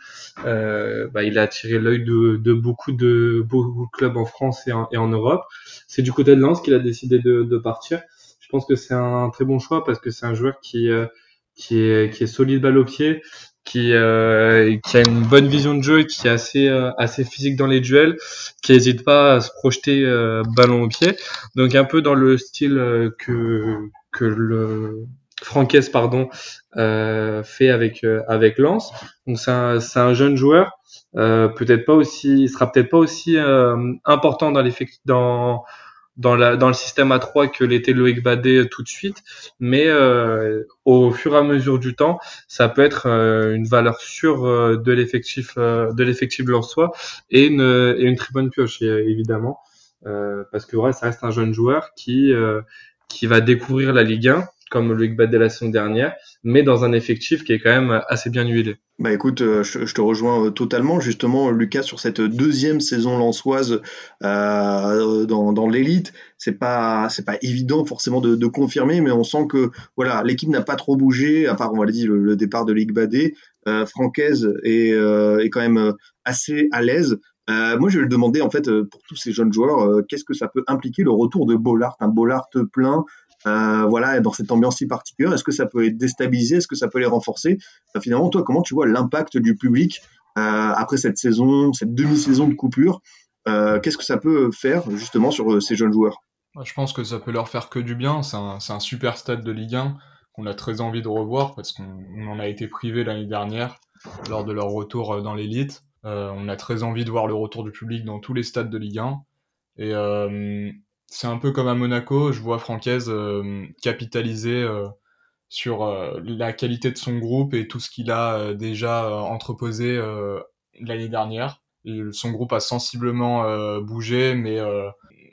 bah, il a attiré l'œil de, de, beaucoup de beaucoup de clubs en France et en, et en Europe. C'est du côté de Lens qu'il a décidé de, de, partir. Je pense que c'est un très bon choix parce que c'est un joueur qui qui est qui est solide balle au pied qui, euh, qui a une bonne vision de jeu, qui est assez, euh, assez physique dans les duels, qui n'hésite pas à se projeter euh, ballon au pied. Donc un peu dans le style euh, que, que le Franquès pardon fait avec avec Lens. Donc c'est un, un jeune joueur, peut-être pas aussi, il sera peut-être pas aussi important dans l'effectif dans dans, la, dans le système A3 que l'était Loïc Badé tout de suite, mais euh, au fur et à mesure du temps, ça peut être euh, une valeur sûre euh, de l'effectif de l'effectif soi et une, et une très bonne pioche évidemment, parce que ouais, ça reste un jeune joueur qui qui va découvrir la Ligue 1 comme Loïc Badé la saison dernière, mais dans un effectif qui est quand même assez bien huilé. Bah écoute, euh, je, te rejoins euh, totalement. Justement, Lucas, sur cette deuxième saison lançoise euh, dans, l'élite, c'est pas c'est pas évident forcément de, confirmer, mais on sent que voilà, l'équipe n'a pas trop bougé, à part on va dire le, départ de Ligue Badé. Francaise est, est quand même assez à l'aise. Moi, je vais le demander en fait pour tous ces jeunes joueurs, qu'est-ce que ça peut impliquer le retour de Bollard, un Bollard plein euh, voilà, dans cette ambiance si particulière Est-ce que ça peut les déstabiliser Est-ce que ça peut les renforcer? Finalement, toi, comment tu vois l'impact du public euh, après cette saison, cette demi-saison de coupure? Euh, Qu'est-ce que ça peut faire justement sur ces jeunes joueurs? Je pense que ça peut leur faire que du bien. C'est un, un, super stade de Ligue 1 qu'on a très envie de revoir parce qu'on en a été privé l'année dernière lors de leur retour dans l'élite. on a très envie de voir le retour du public dans tous les stades de Ligue 1. Et c'est un peu comme à Monaco, je vois Francaise euh, capitaliser euh, sur euh, la qualité de son groupe et tout ce qu'il a déjà entreposé l'année dernière. Son groupe a sensiblement bougé, mais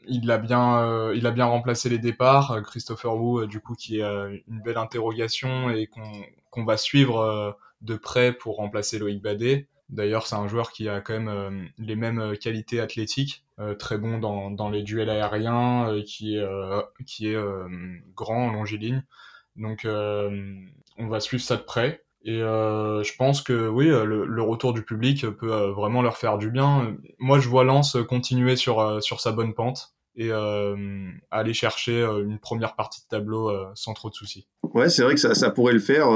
il a bien, il a bien remplacé les départs. Christopher Wu, du coup, qui est une belle interrogation et qu'on va suivre de près pour remplacer Loïc Badet. D'ailleurs, c'est un joueur qui a quand même euh, les mêmes euh, qualités athlétiques, euh, très bon dans, dans, les duels aériens, qui est, qui est grand, longiligne. Donc, on va suivre ça de près. Et je pense que oui, le, le, retour du public peut vraiment leur faire du bien. Moi, je vois Lens continuer sur, sur sa bonne pente et euh, aller chercher euh, une première partie de tableau euh, sans trop de soucis. Ouais, c'est vrai que ça, ça, pourrait le faire.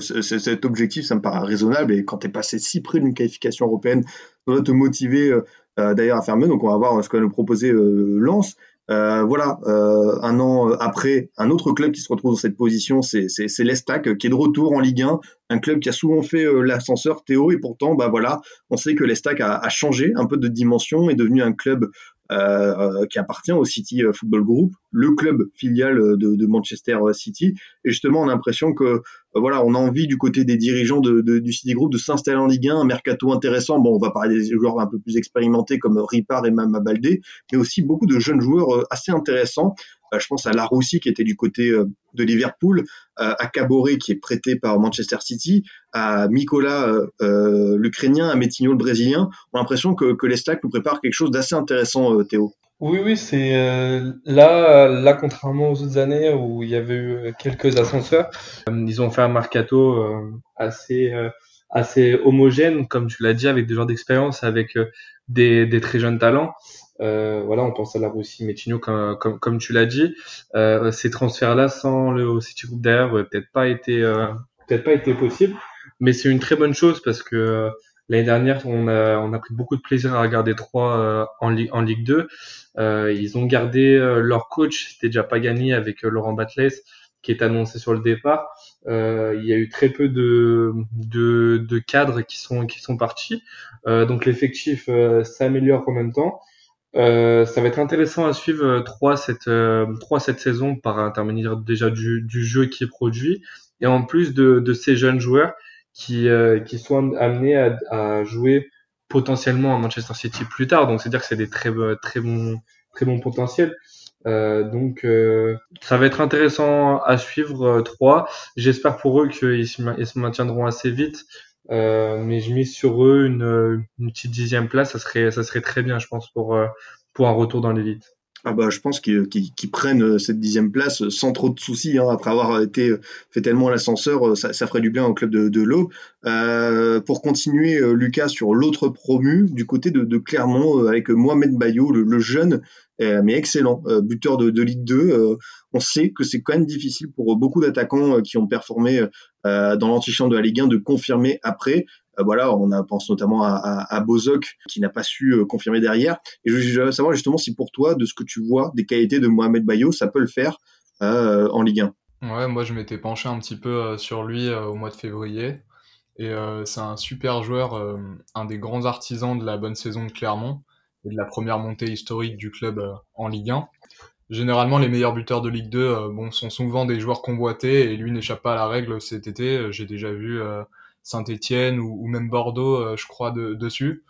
cet objectif, ça me paraît raisonnable. Et quand tu es passé si près d'une qualification européenne, ça doit te motiver d'ailleurs à faire mieux. Donc on va voir ce que va nous proposer Lens. Euh, voilà, euh, un an après, un autre club qui se retrouve dans cette position, c'est l'Estac, qui est de retour en Ligue 1, un club qui a souvent fait l'ascenseur Théo, et pourtant, bah voilà, on sait que l'Estac a, a, changé un peu de dimension, est devenu un club euh, qui appartient au City euh, Football Group, le club filial euh, de, de Manchester City. Et justement, on a l'impression que voilà, on a envie du côté des dirigeants de, de, du City Group de s'installer en Ligue 1, un mercato intéressant. Bon, on va parler des joueurs un peu plus expérimentés comme Ripard et Mama Baldé, mais aussi beaucoup de jeunes joueurs assez intéressants. Euh, je pense à Laroussi qui était du côté euh, de Liverpool, euh, à Caboret qui est prêté par Manchester City, à Mikola l'Ukrainien, à Metigno le Brésilien. On a l'impression que, que les stacks nous préparent quelque chose d'assez intéressant, Théo. Oui, oui, c'est là, là, contrairement aux autres années où il y avait eu quelques ascenseurs, ils ont fait un mercato assez, assez homogène, comme tu l'as dit, avec des joueurs d'expérience, avec des, des, très jeunes talents. Euh, voilà, on pense à la Russie, Metinho, comme, comme, tu l'as dit. Euh, ces transferts-là, sans le City Group derrière, peut-être pas été, euh, peut-être pas été possible. Mais c'est une très bonne chose parce que euh, l'année dernière, on a, pris beaucoup de plaisir à regarder trois euh, en, Ligue 2. ils ont gardé leur coach, c'était déjà pas gagné avec Laurent Batles, qui est annoncé sur le départ. il y a eu très peu de, cadres qui sont, partis. donc l'effectif s'améliore en même temps. Euh, ça va être intéressant à suivre 3 euh, cette, euh, 3 cette saison par intermédiaire déjà du, jeu qui est produit et en plus de ces jeunes joueurs qui, euh, qui sont amenés à, à, jouer potentiellement à Manchester City plus tard. Donc c'est-à-dire que c'est des très, très bons très bons potentiels. Euh, donc ça va être intéressant à suivre 3. J'espère pour eux qu'ils se, maintiendront assez vite euh, mais je mise sur eux une, une, petite dixième place, ça serait, ça serait très bien, je pense, pour, euh, pour un retour dans l'élite. Ah bah, je pense qu'ils prennent euh, cette dixième place sans trop de soucis. Hein, après avoir été fait tellement l'ascenseur, ça, ça, ferait du bien au club de, de. Euh, pour continuer, Lucas, sur l'autre promu, du côté de, Clermont, avec Mohamed Bayo, le, jeune, mais excellent, buteur de, de Ligue 2. on sait que c'est quand même difficile pour beaucoup d'attaquants qui ont performé euh, dans l'antichambre de la Ligue 1 de confirmer après. Euh, voilà, on pense notamment à, Bozok qui n'a pas su euh, confirmer derrière. Et je, veux savoir justement si pour toi, de ce que tu vois des qualités de Mohamed Bayo, ça peut le faire en Ligue 1. Ouais, moi je m'étais penché un petit peu sur lui au mois de février. Et c'est un super joueur, un des grands artisans de la bonne saison de Clermont. et de la première montée historique du club en Ligue 1. Généralement, les meilleurs buteurs de Ligue 2 bon, sont souvent des joueurs convoités et lui n'échappe pas à la règle cet été. J'ai déjà vu Saint-Étienne ou, même Bordeaux, je crois, dessus.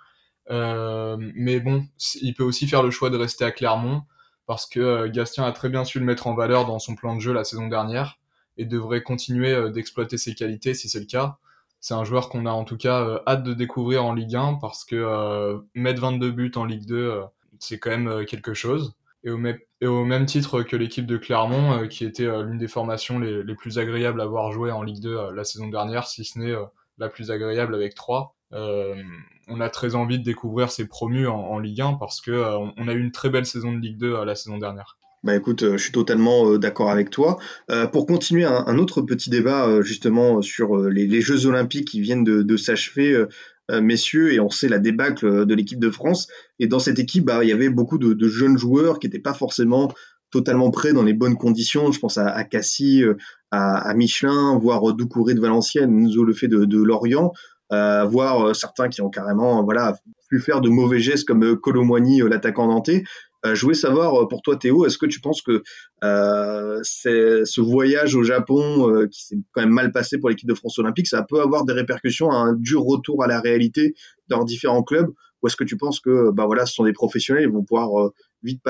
mais bon, il peut aussi faire le choix de rester à Clermont parce que Gastien a très bien su le mettre en valeur dans son plan de jeu la saison dernière et devrait continuer d'exploiter ses qualités si c'est le cas c'est un joueur qu'on a en tout cas euh, hâte de découvrir en Ligue 1 parce que euh, mettre 22 buts en Ligue 2, euh, c'est quand même quelque chose. Et au, même, titre que l'équipe de Clermont, qui était l'une des formations les, plus agréables à voir jouer en Ligue 2 la saison dernière, si ce n'est la plus agréable avec 3. on a très envie de découvrir ces promus en, Ligue 1 parce que on a eu une très belle saison de Ligue 2 la saison dernière. Bah écoute, euh, je suis totalement euh, d'accord avec toi. Euh, pour continuer un, autre petit débat justement sur les, Jeux Olympiques qui viennent de, s'achever, messieurs, et on sait la débâcle de l'équipe de France. Et dans cette équipe, bah, il y avait beaucoup de, jeunes joueurs qui n'étaient pas forcément totalement prêts dans les bonnes conditions. Je pense à, à Cassie, à, Michelin, voire Doucouré de Valenciennes, nous le fait de, de Lorient. voire certains qui ont carrément voilà pu faire de mauvais gestes comme Colomboigny, l'attaquant nantais. Euh, je voulais savoir euh, pour toi Théo, est-ce que tu penses que euh, ce voyage au Japon euh, qui s'est quand même mal passé pour l'équipe de France olympique, ça peut avoir des répercussions, un dur retour à la réalité dans différents clubs? Ou est-ce que tu penses que bah voilà, ce sont des professionnels, ils vont pouvoir vite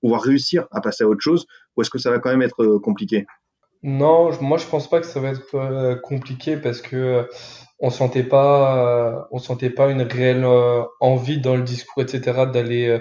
pouvoir réussir à passer à autre chose Ou est-ce que ça va quand même être compliqué? Non, moi je pense pas que ça va être compliqué parce que on sentait pas, on sentait pas une réelle envie dans le discours, etc., d'aller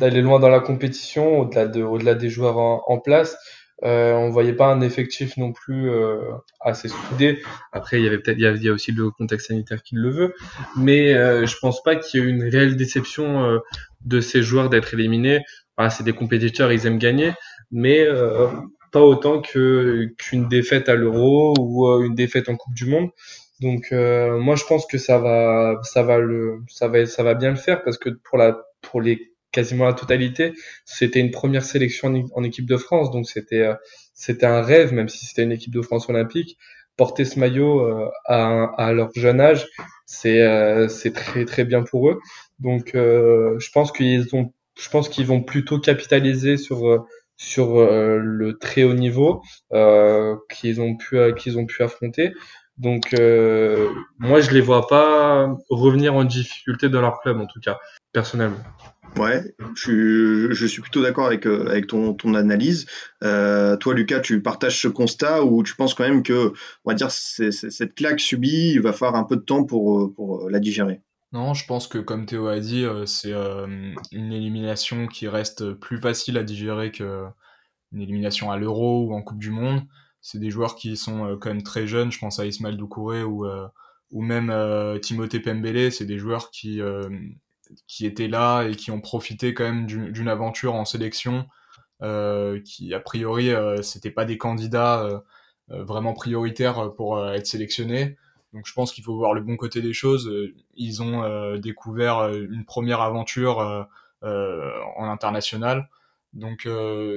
d'aller loin dans la compétition, au-delà de, au-delà des joueurs en, place. Euh, on voyait pas un effectif non plus euh, assez soudé. Après, il y avait peut-être, il y a, aussi le contexte sanitaire qui le veut, mais euh, je pense pas qu'il y ait une réelle déception euh, de ces joueurs d'être éliminés. C'est des compétiteurs, ils aiment gagner, mais euh, pas autant que qu'une défaite à l'Euro ou euh, une défaite en Coupe du Monde. Donc, moi, je pense que ça va, ça va le, ça va, ça va bien le faire parce que pour la, pour les quasiment la totalité. C'était une première sélection en, équipe de France, donc c'était euh, c'était un rêve, même si c'était une équipe de France olympique. Porter ce maillot euh, à, à, leur jeune âge, c'est euh, c'est très très bien pour eux. Donc je pense qu'ils ont je pense qu'ils vont plutôt capitaliser sur sur le très haut niveau qu'ils ont pu qu'ils ont pu affronter. Donc moi je les vois pas revenir en difficulté dans leur club en tout cas personnellement. Ouais, je, je suis plutôt d'accord avec, euh, avec ton, ton analyse. Euh, toi, Lucas, tu partages ce constat où tu penses quand même que, on va dire, cette claque subie, il va falloir un peu de temps pour, euh, pour la digérer? Non, je pense que comme Théo a dit, c'est une élimination qui reste plus facile à digérer qu'une élimination à l'Euro ou en Coupe du Monde. C'est des joueurs qui sont quand même très jeunes. Je pense à Ismaël Doucouré ou, ou même Timothée Pembele. C'est des joueurs qui qui étaient là et qui ont profité quand même d'une aventure en sélection euh, qui a priori euh, c'était pas des candidats euh, euh, vraiment prioritaires pour être sélectionnés. Donc je pense qu'il faut voir le bon côté des choses. Ils ont découvert une première aventure en international. Donc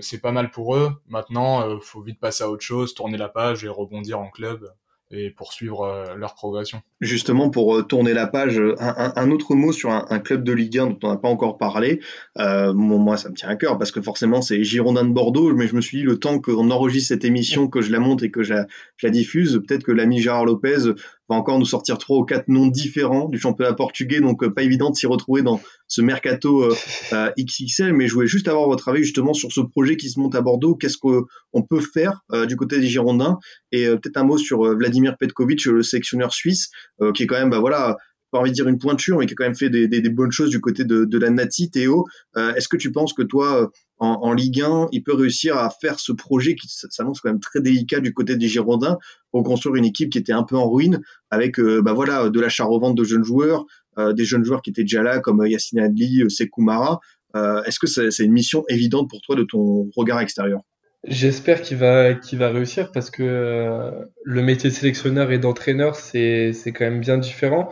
c'est pas mal pour eux. Maintenant, faut vite passer à autre chose, tourner la page et rebondir en club et poursuivre euh, leur progression. Justement, pour euh, tourner la page, un, autre mot sur un, club de Ligue 1 dont on n'a pas encore parlé. Euh, moi, ça me tient à cœur parce que forcément, c'est Girondin de Bordeaux, mais je me suis dit, le temps qu'on enregistre cette émission, que je la monte et que je la diffuse, peut-être que l'ami Gérard Lopez encore nous sortir trois ou quatre noms différents du championnat portugais, donc pas évident de s'y retrouver dans ce mercato XXL. Mais je voulais juste avoir votre avis justement sur ce projet qui se monte à Bordeaux. Qu'est-ce qu'on peut faire du côté des Girondins? Et peut-être un mot sur Vladimir Petkovic, le sélectionneur suisse, qui est quand même, bah voilà, pas envie de dire une pointure, mais qui a quand même fait des, bonnes choses du côté de, la Nati. Théo, est-ce que tu penses que toi, en, Ligue 1, il peut réussir à faire ce projet qui s'annonce quand même très délicat du côté des Girondins pour construire une équipe qui était un peu en ruine avec euh, bah voilà, de l'achat-revente de jeunes joueurs, euh, des jeunes joueurs qui étaient déjà là comme Yassine Adli, Sekou Mara. Euh, est-ce que c'est une mission évidente pour toi de ton regard extérieur? J'espère qu'il va, qu'il va réussir parce que le métier de sélectionneur et d'entraîneur, c'est quand même bien différent.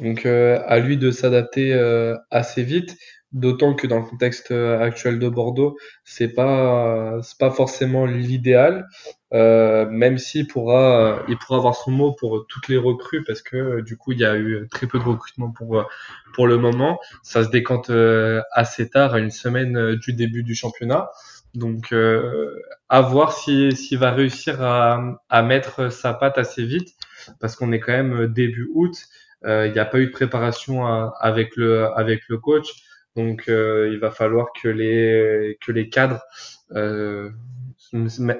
Donc à lui de s'adapter assez vite. D'autant que dans le contexte euh, actuel de Bordeaux, c'est pas c'est pas forcément l'idéal, euh, même s'il pourra il pourra avoir son mot pour toutes les recrues parce que du coup il y a eu très peu de recrutement pour pour le moment. Ça se décante assez tard, à une semaine du début du championnat. Donc à voir s'il va réussir à, à mettre sa patte assez vite parce qu'on est quand même début août. Il n'y a pas eu de préparation avec le avec le coach. Donc, euh, il va falloir que les que les cadres euh,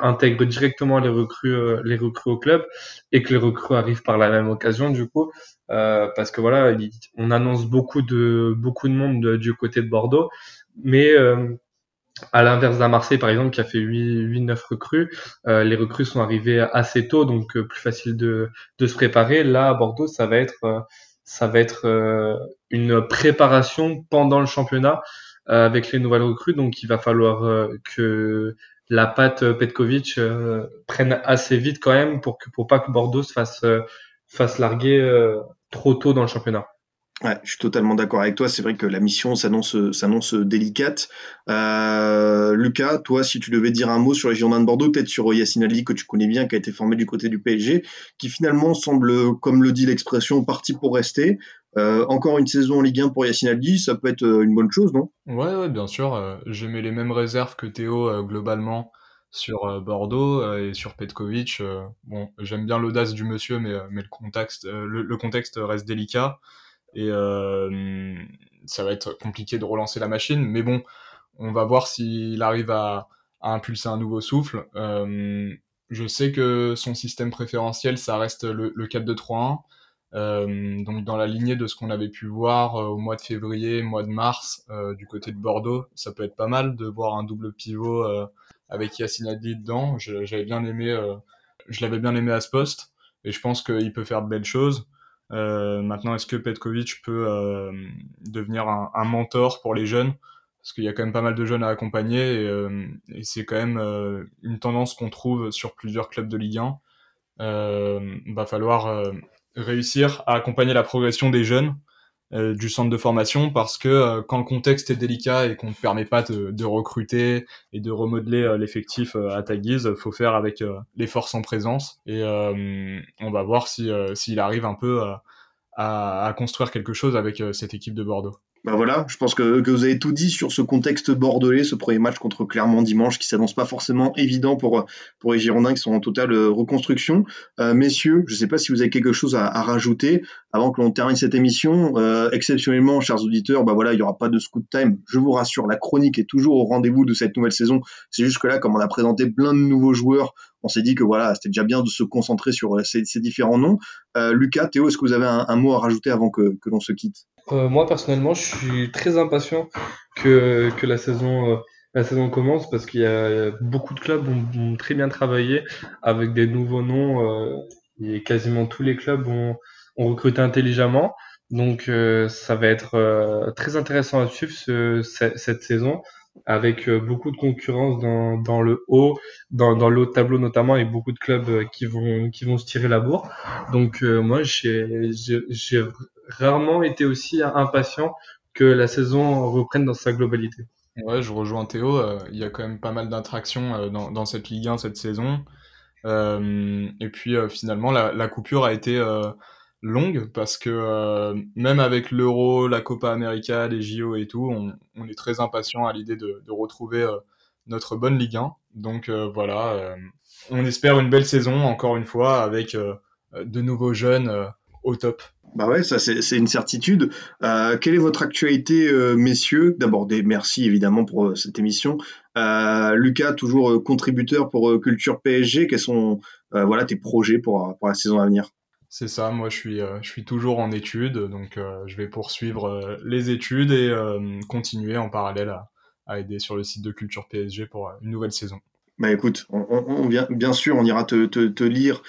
intègrent directement les recrues euh, les recrues au club et que les recrues arrivent par la même occasion du coup parce que voilà on annonce beaucoup de beaucoup de monde du côté de Bordeaux mais à l'inverse d'un Marseille, par exemple, qui a fait 8-9 recrues, les recrues sont arrivées assez tôt, donc plus facile de, de se préparer. Là, à Bordeaux, ça va être ça va être euh, une préparation pendant le championnat euh, avec les nouvelles recrues. Donc il va falloir euh, que la patte Petkovic prenne assez vite quand même pour que pour pas que Bordeaux se fasse fasse larguer trop tôt dans le championnat. Ouais, je suis totalement d'accord avec toi. C'est vrai que la mission s'annonce s'annonce délicate. Euh, Lucas, toi, si tu devais dire un mot sur les Girondins de Bordeaux, peut-être sur Yacine Ali que tu connais bien, qui a été formé du côté du PSG, qui finalement semble, comme le dit l'expression, parti pour rester. Euh, encore une saison en Ligue 1 pour Yacine Ali, ça peut être euh, une bonne chose, non? Ouais, ouais, bien sûr. Euh, J'ai mis les mêmes réserves que Théo euh, globalement sur Bordeaux et sur Petkovic. bon, j'aime bien l'audace du monsieur, mais, le contexte, le, contexte reste délicat et euh, ça va être compliqué de relancer la machine. Mais bon, on va voir s'il arrive à, à, impulser un nouveau souffle. Euh, je sais que son système préférentiel, ça reste le, le 4-2-3-1. Euh, donc dans la lignée de ce qu'on avait pu voir au mois de février, mois de mars du côté de Bordeaux, ça peut être pas mal de voir un double pivot avec Yacine Adli dedans. J'avais bien aimé, je l'avais bien aimé à ce poste et je pense qu'il peut faire de belles choses. Euh, maintenant, est-ce que Petkovic peut euh, devenir un, un, mentor pour les jeunes? Parce qu'il y a quand même pas mal de jeunes à accompagner et, euh, et c'est quand même euh, une tendance qu'on trouve sur plusieurs clubs de Ligue 1. Euh, va falloir réussir à accompagner la progression des jeunes euh, du centre de formation parce que euh, quand le contexte est délicat et qu'on ne permet pas de, de, recruter et de remodeler euh, l'effectif à ta guise, faut faire avec les forces en présence et on va voir si s'il arrive un peu à, à, construire quelque chose avec cette équipe de Bordeaux. Bah voilà, je pense que, que, vous avez tout dit sur ce contexte bordelais, ce premier match contre Clermont dimanche qui s'annonce pas forcément évident pour, pour les Girondins qui sont en totale euh, reconstruction. Euh, messieurs, je ne sais pas si vous avez quelque chose à, rajouter avant que l'on termine cette émission. Euh, exceptionnellement, chers auditeurs, bah voilà, il y aura pas de scoot time. Je vous rassure, la chronique est toujours au rendez-vous de cette nouvelle saison. C'est juste que là, comme on a présenté plein de nouveaux joueurs, on s'est dit que voilà, c'était déjà bien de se concentrer sur ces, différents noms. Lucas, Théo, est-ce que vous avez un, un, mot à rajouter avant que, que l'on se quitte? Euh, Moi, personnellement, je suis très impatient que, que la saison. Euh, la saison commence parce qu'il y a beaucoup de clubs ont, ont, très bien travaillé avec des nouveaux noms euh, et quasiment tous les clubs ont, ont recruté intelligemment. Donc euh, ça va être euh, très intéressant à suivre ce, cette saison avec euh, beaucoup de concurrence dans, le haut, dans, dans le haut tableau notamment, et beaucoup de clubs euh, qui vont, qui vont se tirer la bourre. Donc euh, moi, j'ai rarement été aussi impatient que la saison reprenne dans sa globalité. Ouais, je rejoins Théo. Il y a quand même pas mal d'interactions euh, dans, cette Ligue 1 cette saison. Et puis finalement, la, coupure a été longue parce que euh, même avec l'Euro, la Copa América, les JO et tout, on, est très impatient à l'idée de, retrouver euh, notre bonne Ligue 1. Donc euh, voilà, on espère une belle saison encore une fois avec de nouveaux jeunes au top. Bah ouais, ça c'est une certitude. Quelle est votre actualité, messieurs? D'abord, merci évidemment pour cette émission. Lucas, toujours contributeur pour Culture PSG. Quels sont voilà tes projets pour, pour la saison à venir? C'est ça, moi je suis, euh, je suis toujours en études, donc euh, je vais poursuivre euh, les études et continuer en parallèle à, aider sur le site de Culture PSG pour une nouvelle saison. Bah écoute, bien sûr, on ira te, lire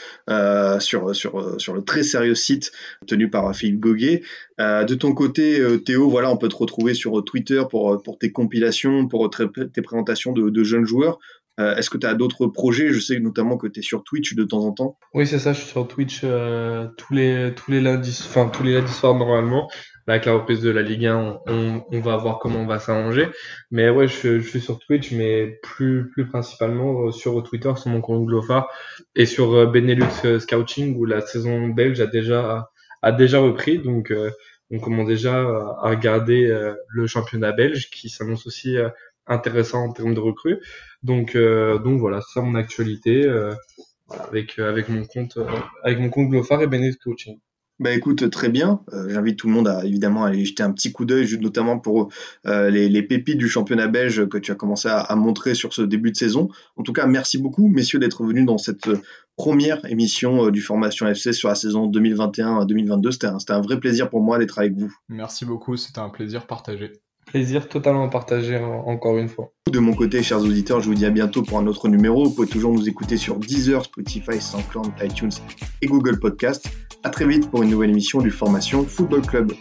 sur, le très sérieux site tenu par Philippe Goguet. De ton côté, Théo, voilà, on peut te retrouver sur Twitter pour, tes compilations, pour tes présentations de jeunes joueurs. Euh, Est-ce que tu as d'autres projets? Je sais notamment que tu es sur Twitch de temps en temps. Oui, c'est ça, je suis sur Twitch euh, tous les tous les lundis, enfin tous les lundis soirs normalement. avec la reprise de la Ligue 1, on, va voir comment on va s'arranger. Mais ouais, je, suis sur Twitch, mais plus, plus principalement sur Twitter, sur mon compte Glofar, et sur Benelux Scouting, où la saison belge a déjà, a déjà repris. Donc, on commence déjà à regarder le championnat belge, qui s'annonce aussi intéressant en termes de recrues. Donc, donc voilà, c'est ça mon actualité avec, avec mon compte, avec mon compte Glofar et Benelux Coaching. Bah écoute, très bien. Euh, j'invite tout le monde à évidemment aller jeter un petit coup d'œil, notamment pour euh, les, les, pépites du championnat belge que tu as commencé à, à, montrer sur ce début de saison. En tout cas, merci beaucoup, messieurs, d'être venus dans cette première émission euh, du Formation FC sur la saison 2021-2022. C'était un, un vrai plaisir pour moi d'être avec vous. Merci beaucoup, c'était un plaisir partagé. Plaisir totalement partagé encore une fois. De mon côté, chers auditeurs, je vous dis à bientôt pour un autre numéro. Vous pouvez toujours nous écouter sur Deezer, Spotify, SoundCloud, iTunes et Google Podcast. À très vite pour une nouvelle émission du Formation Football Club.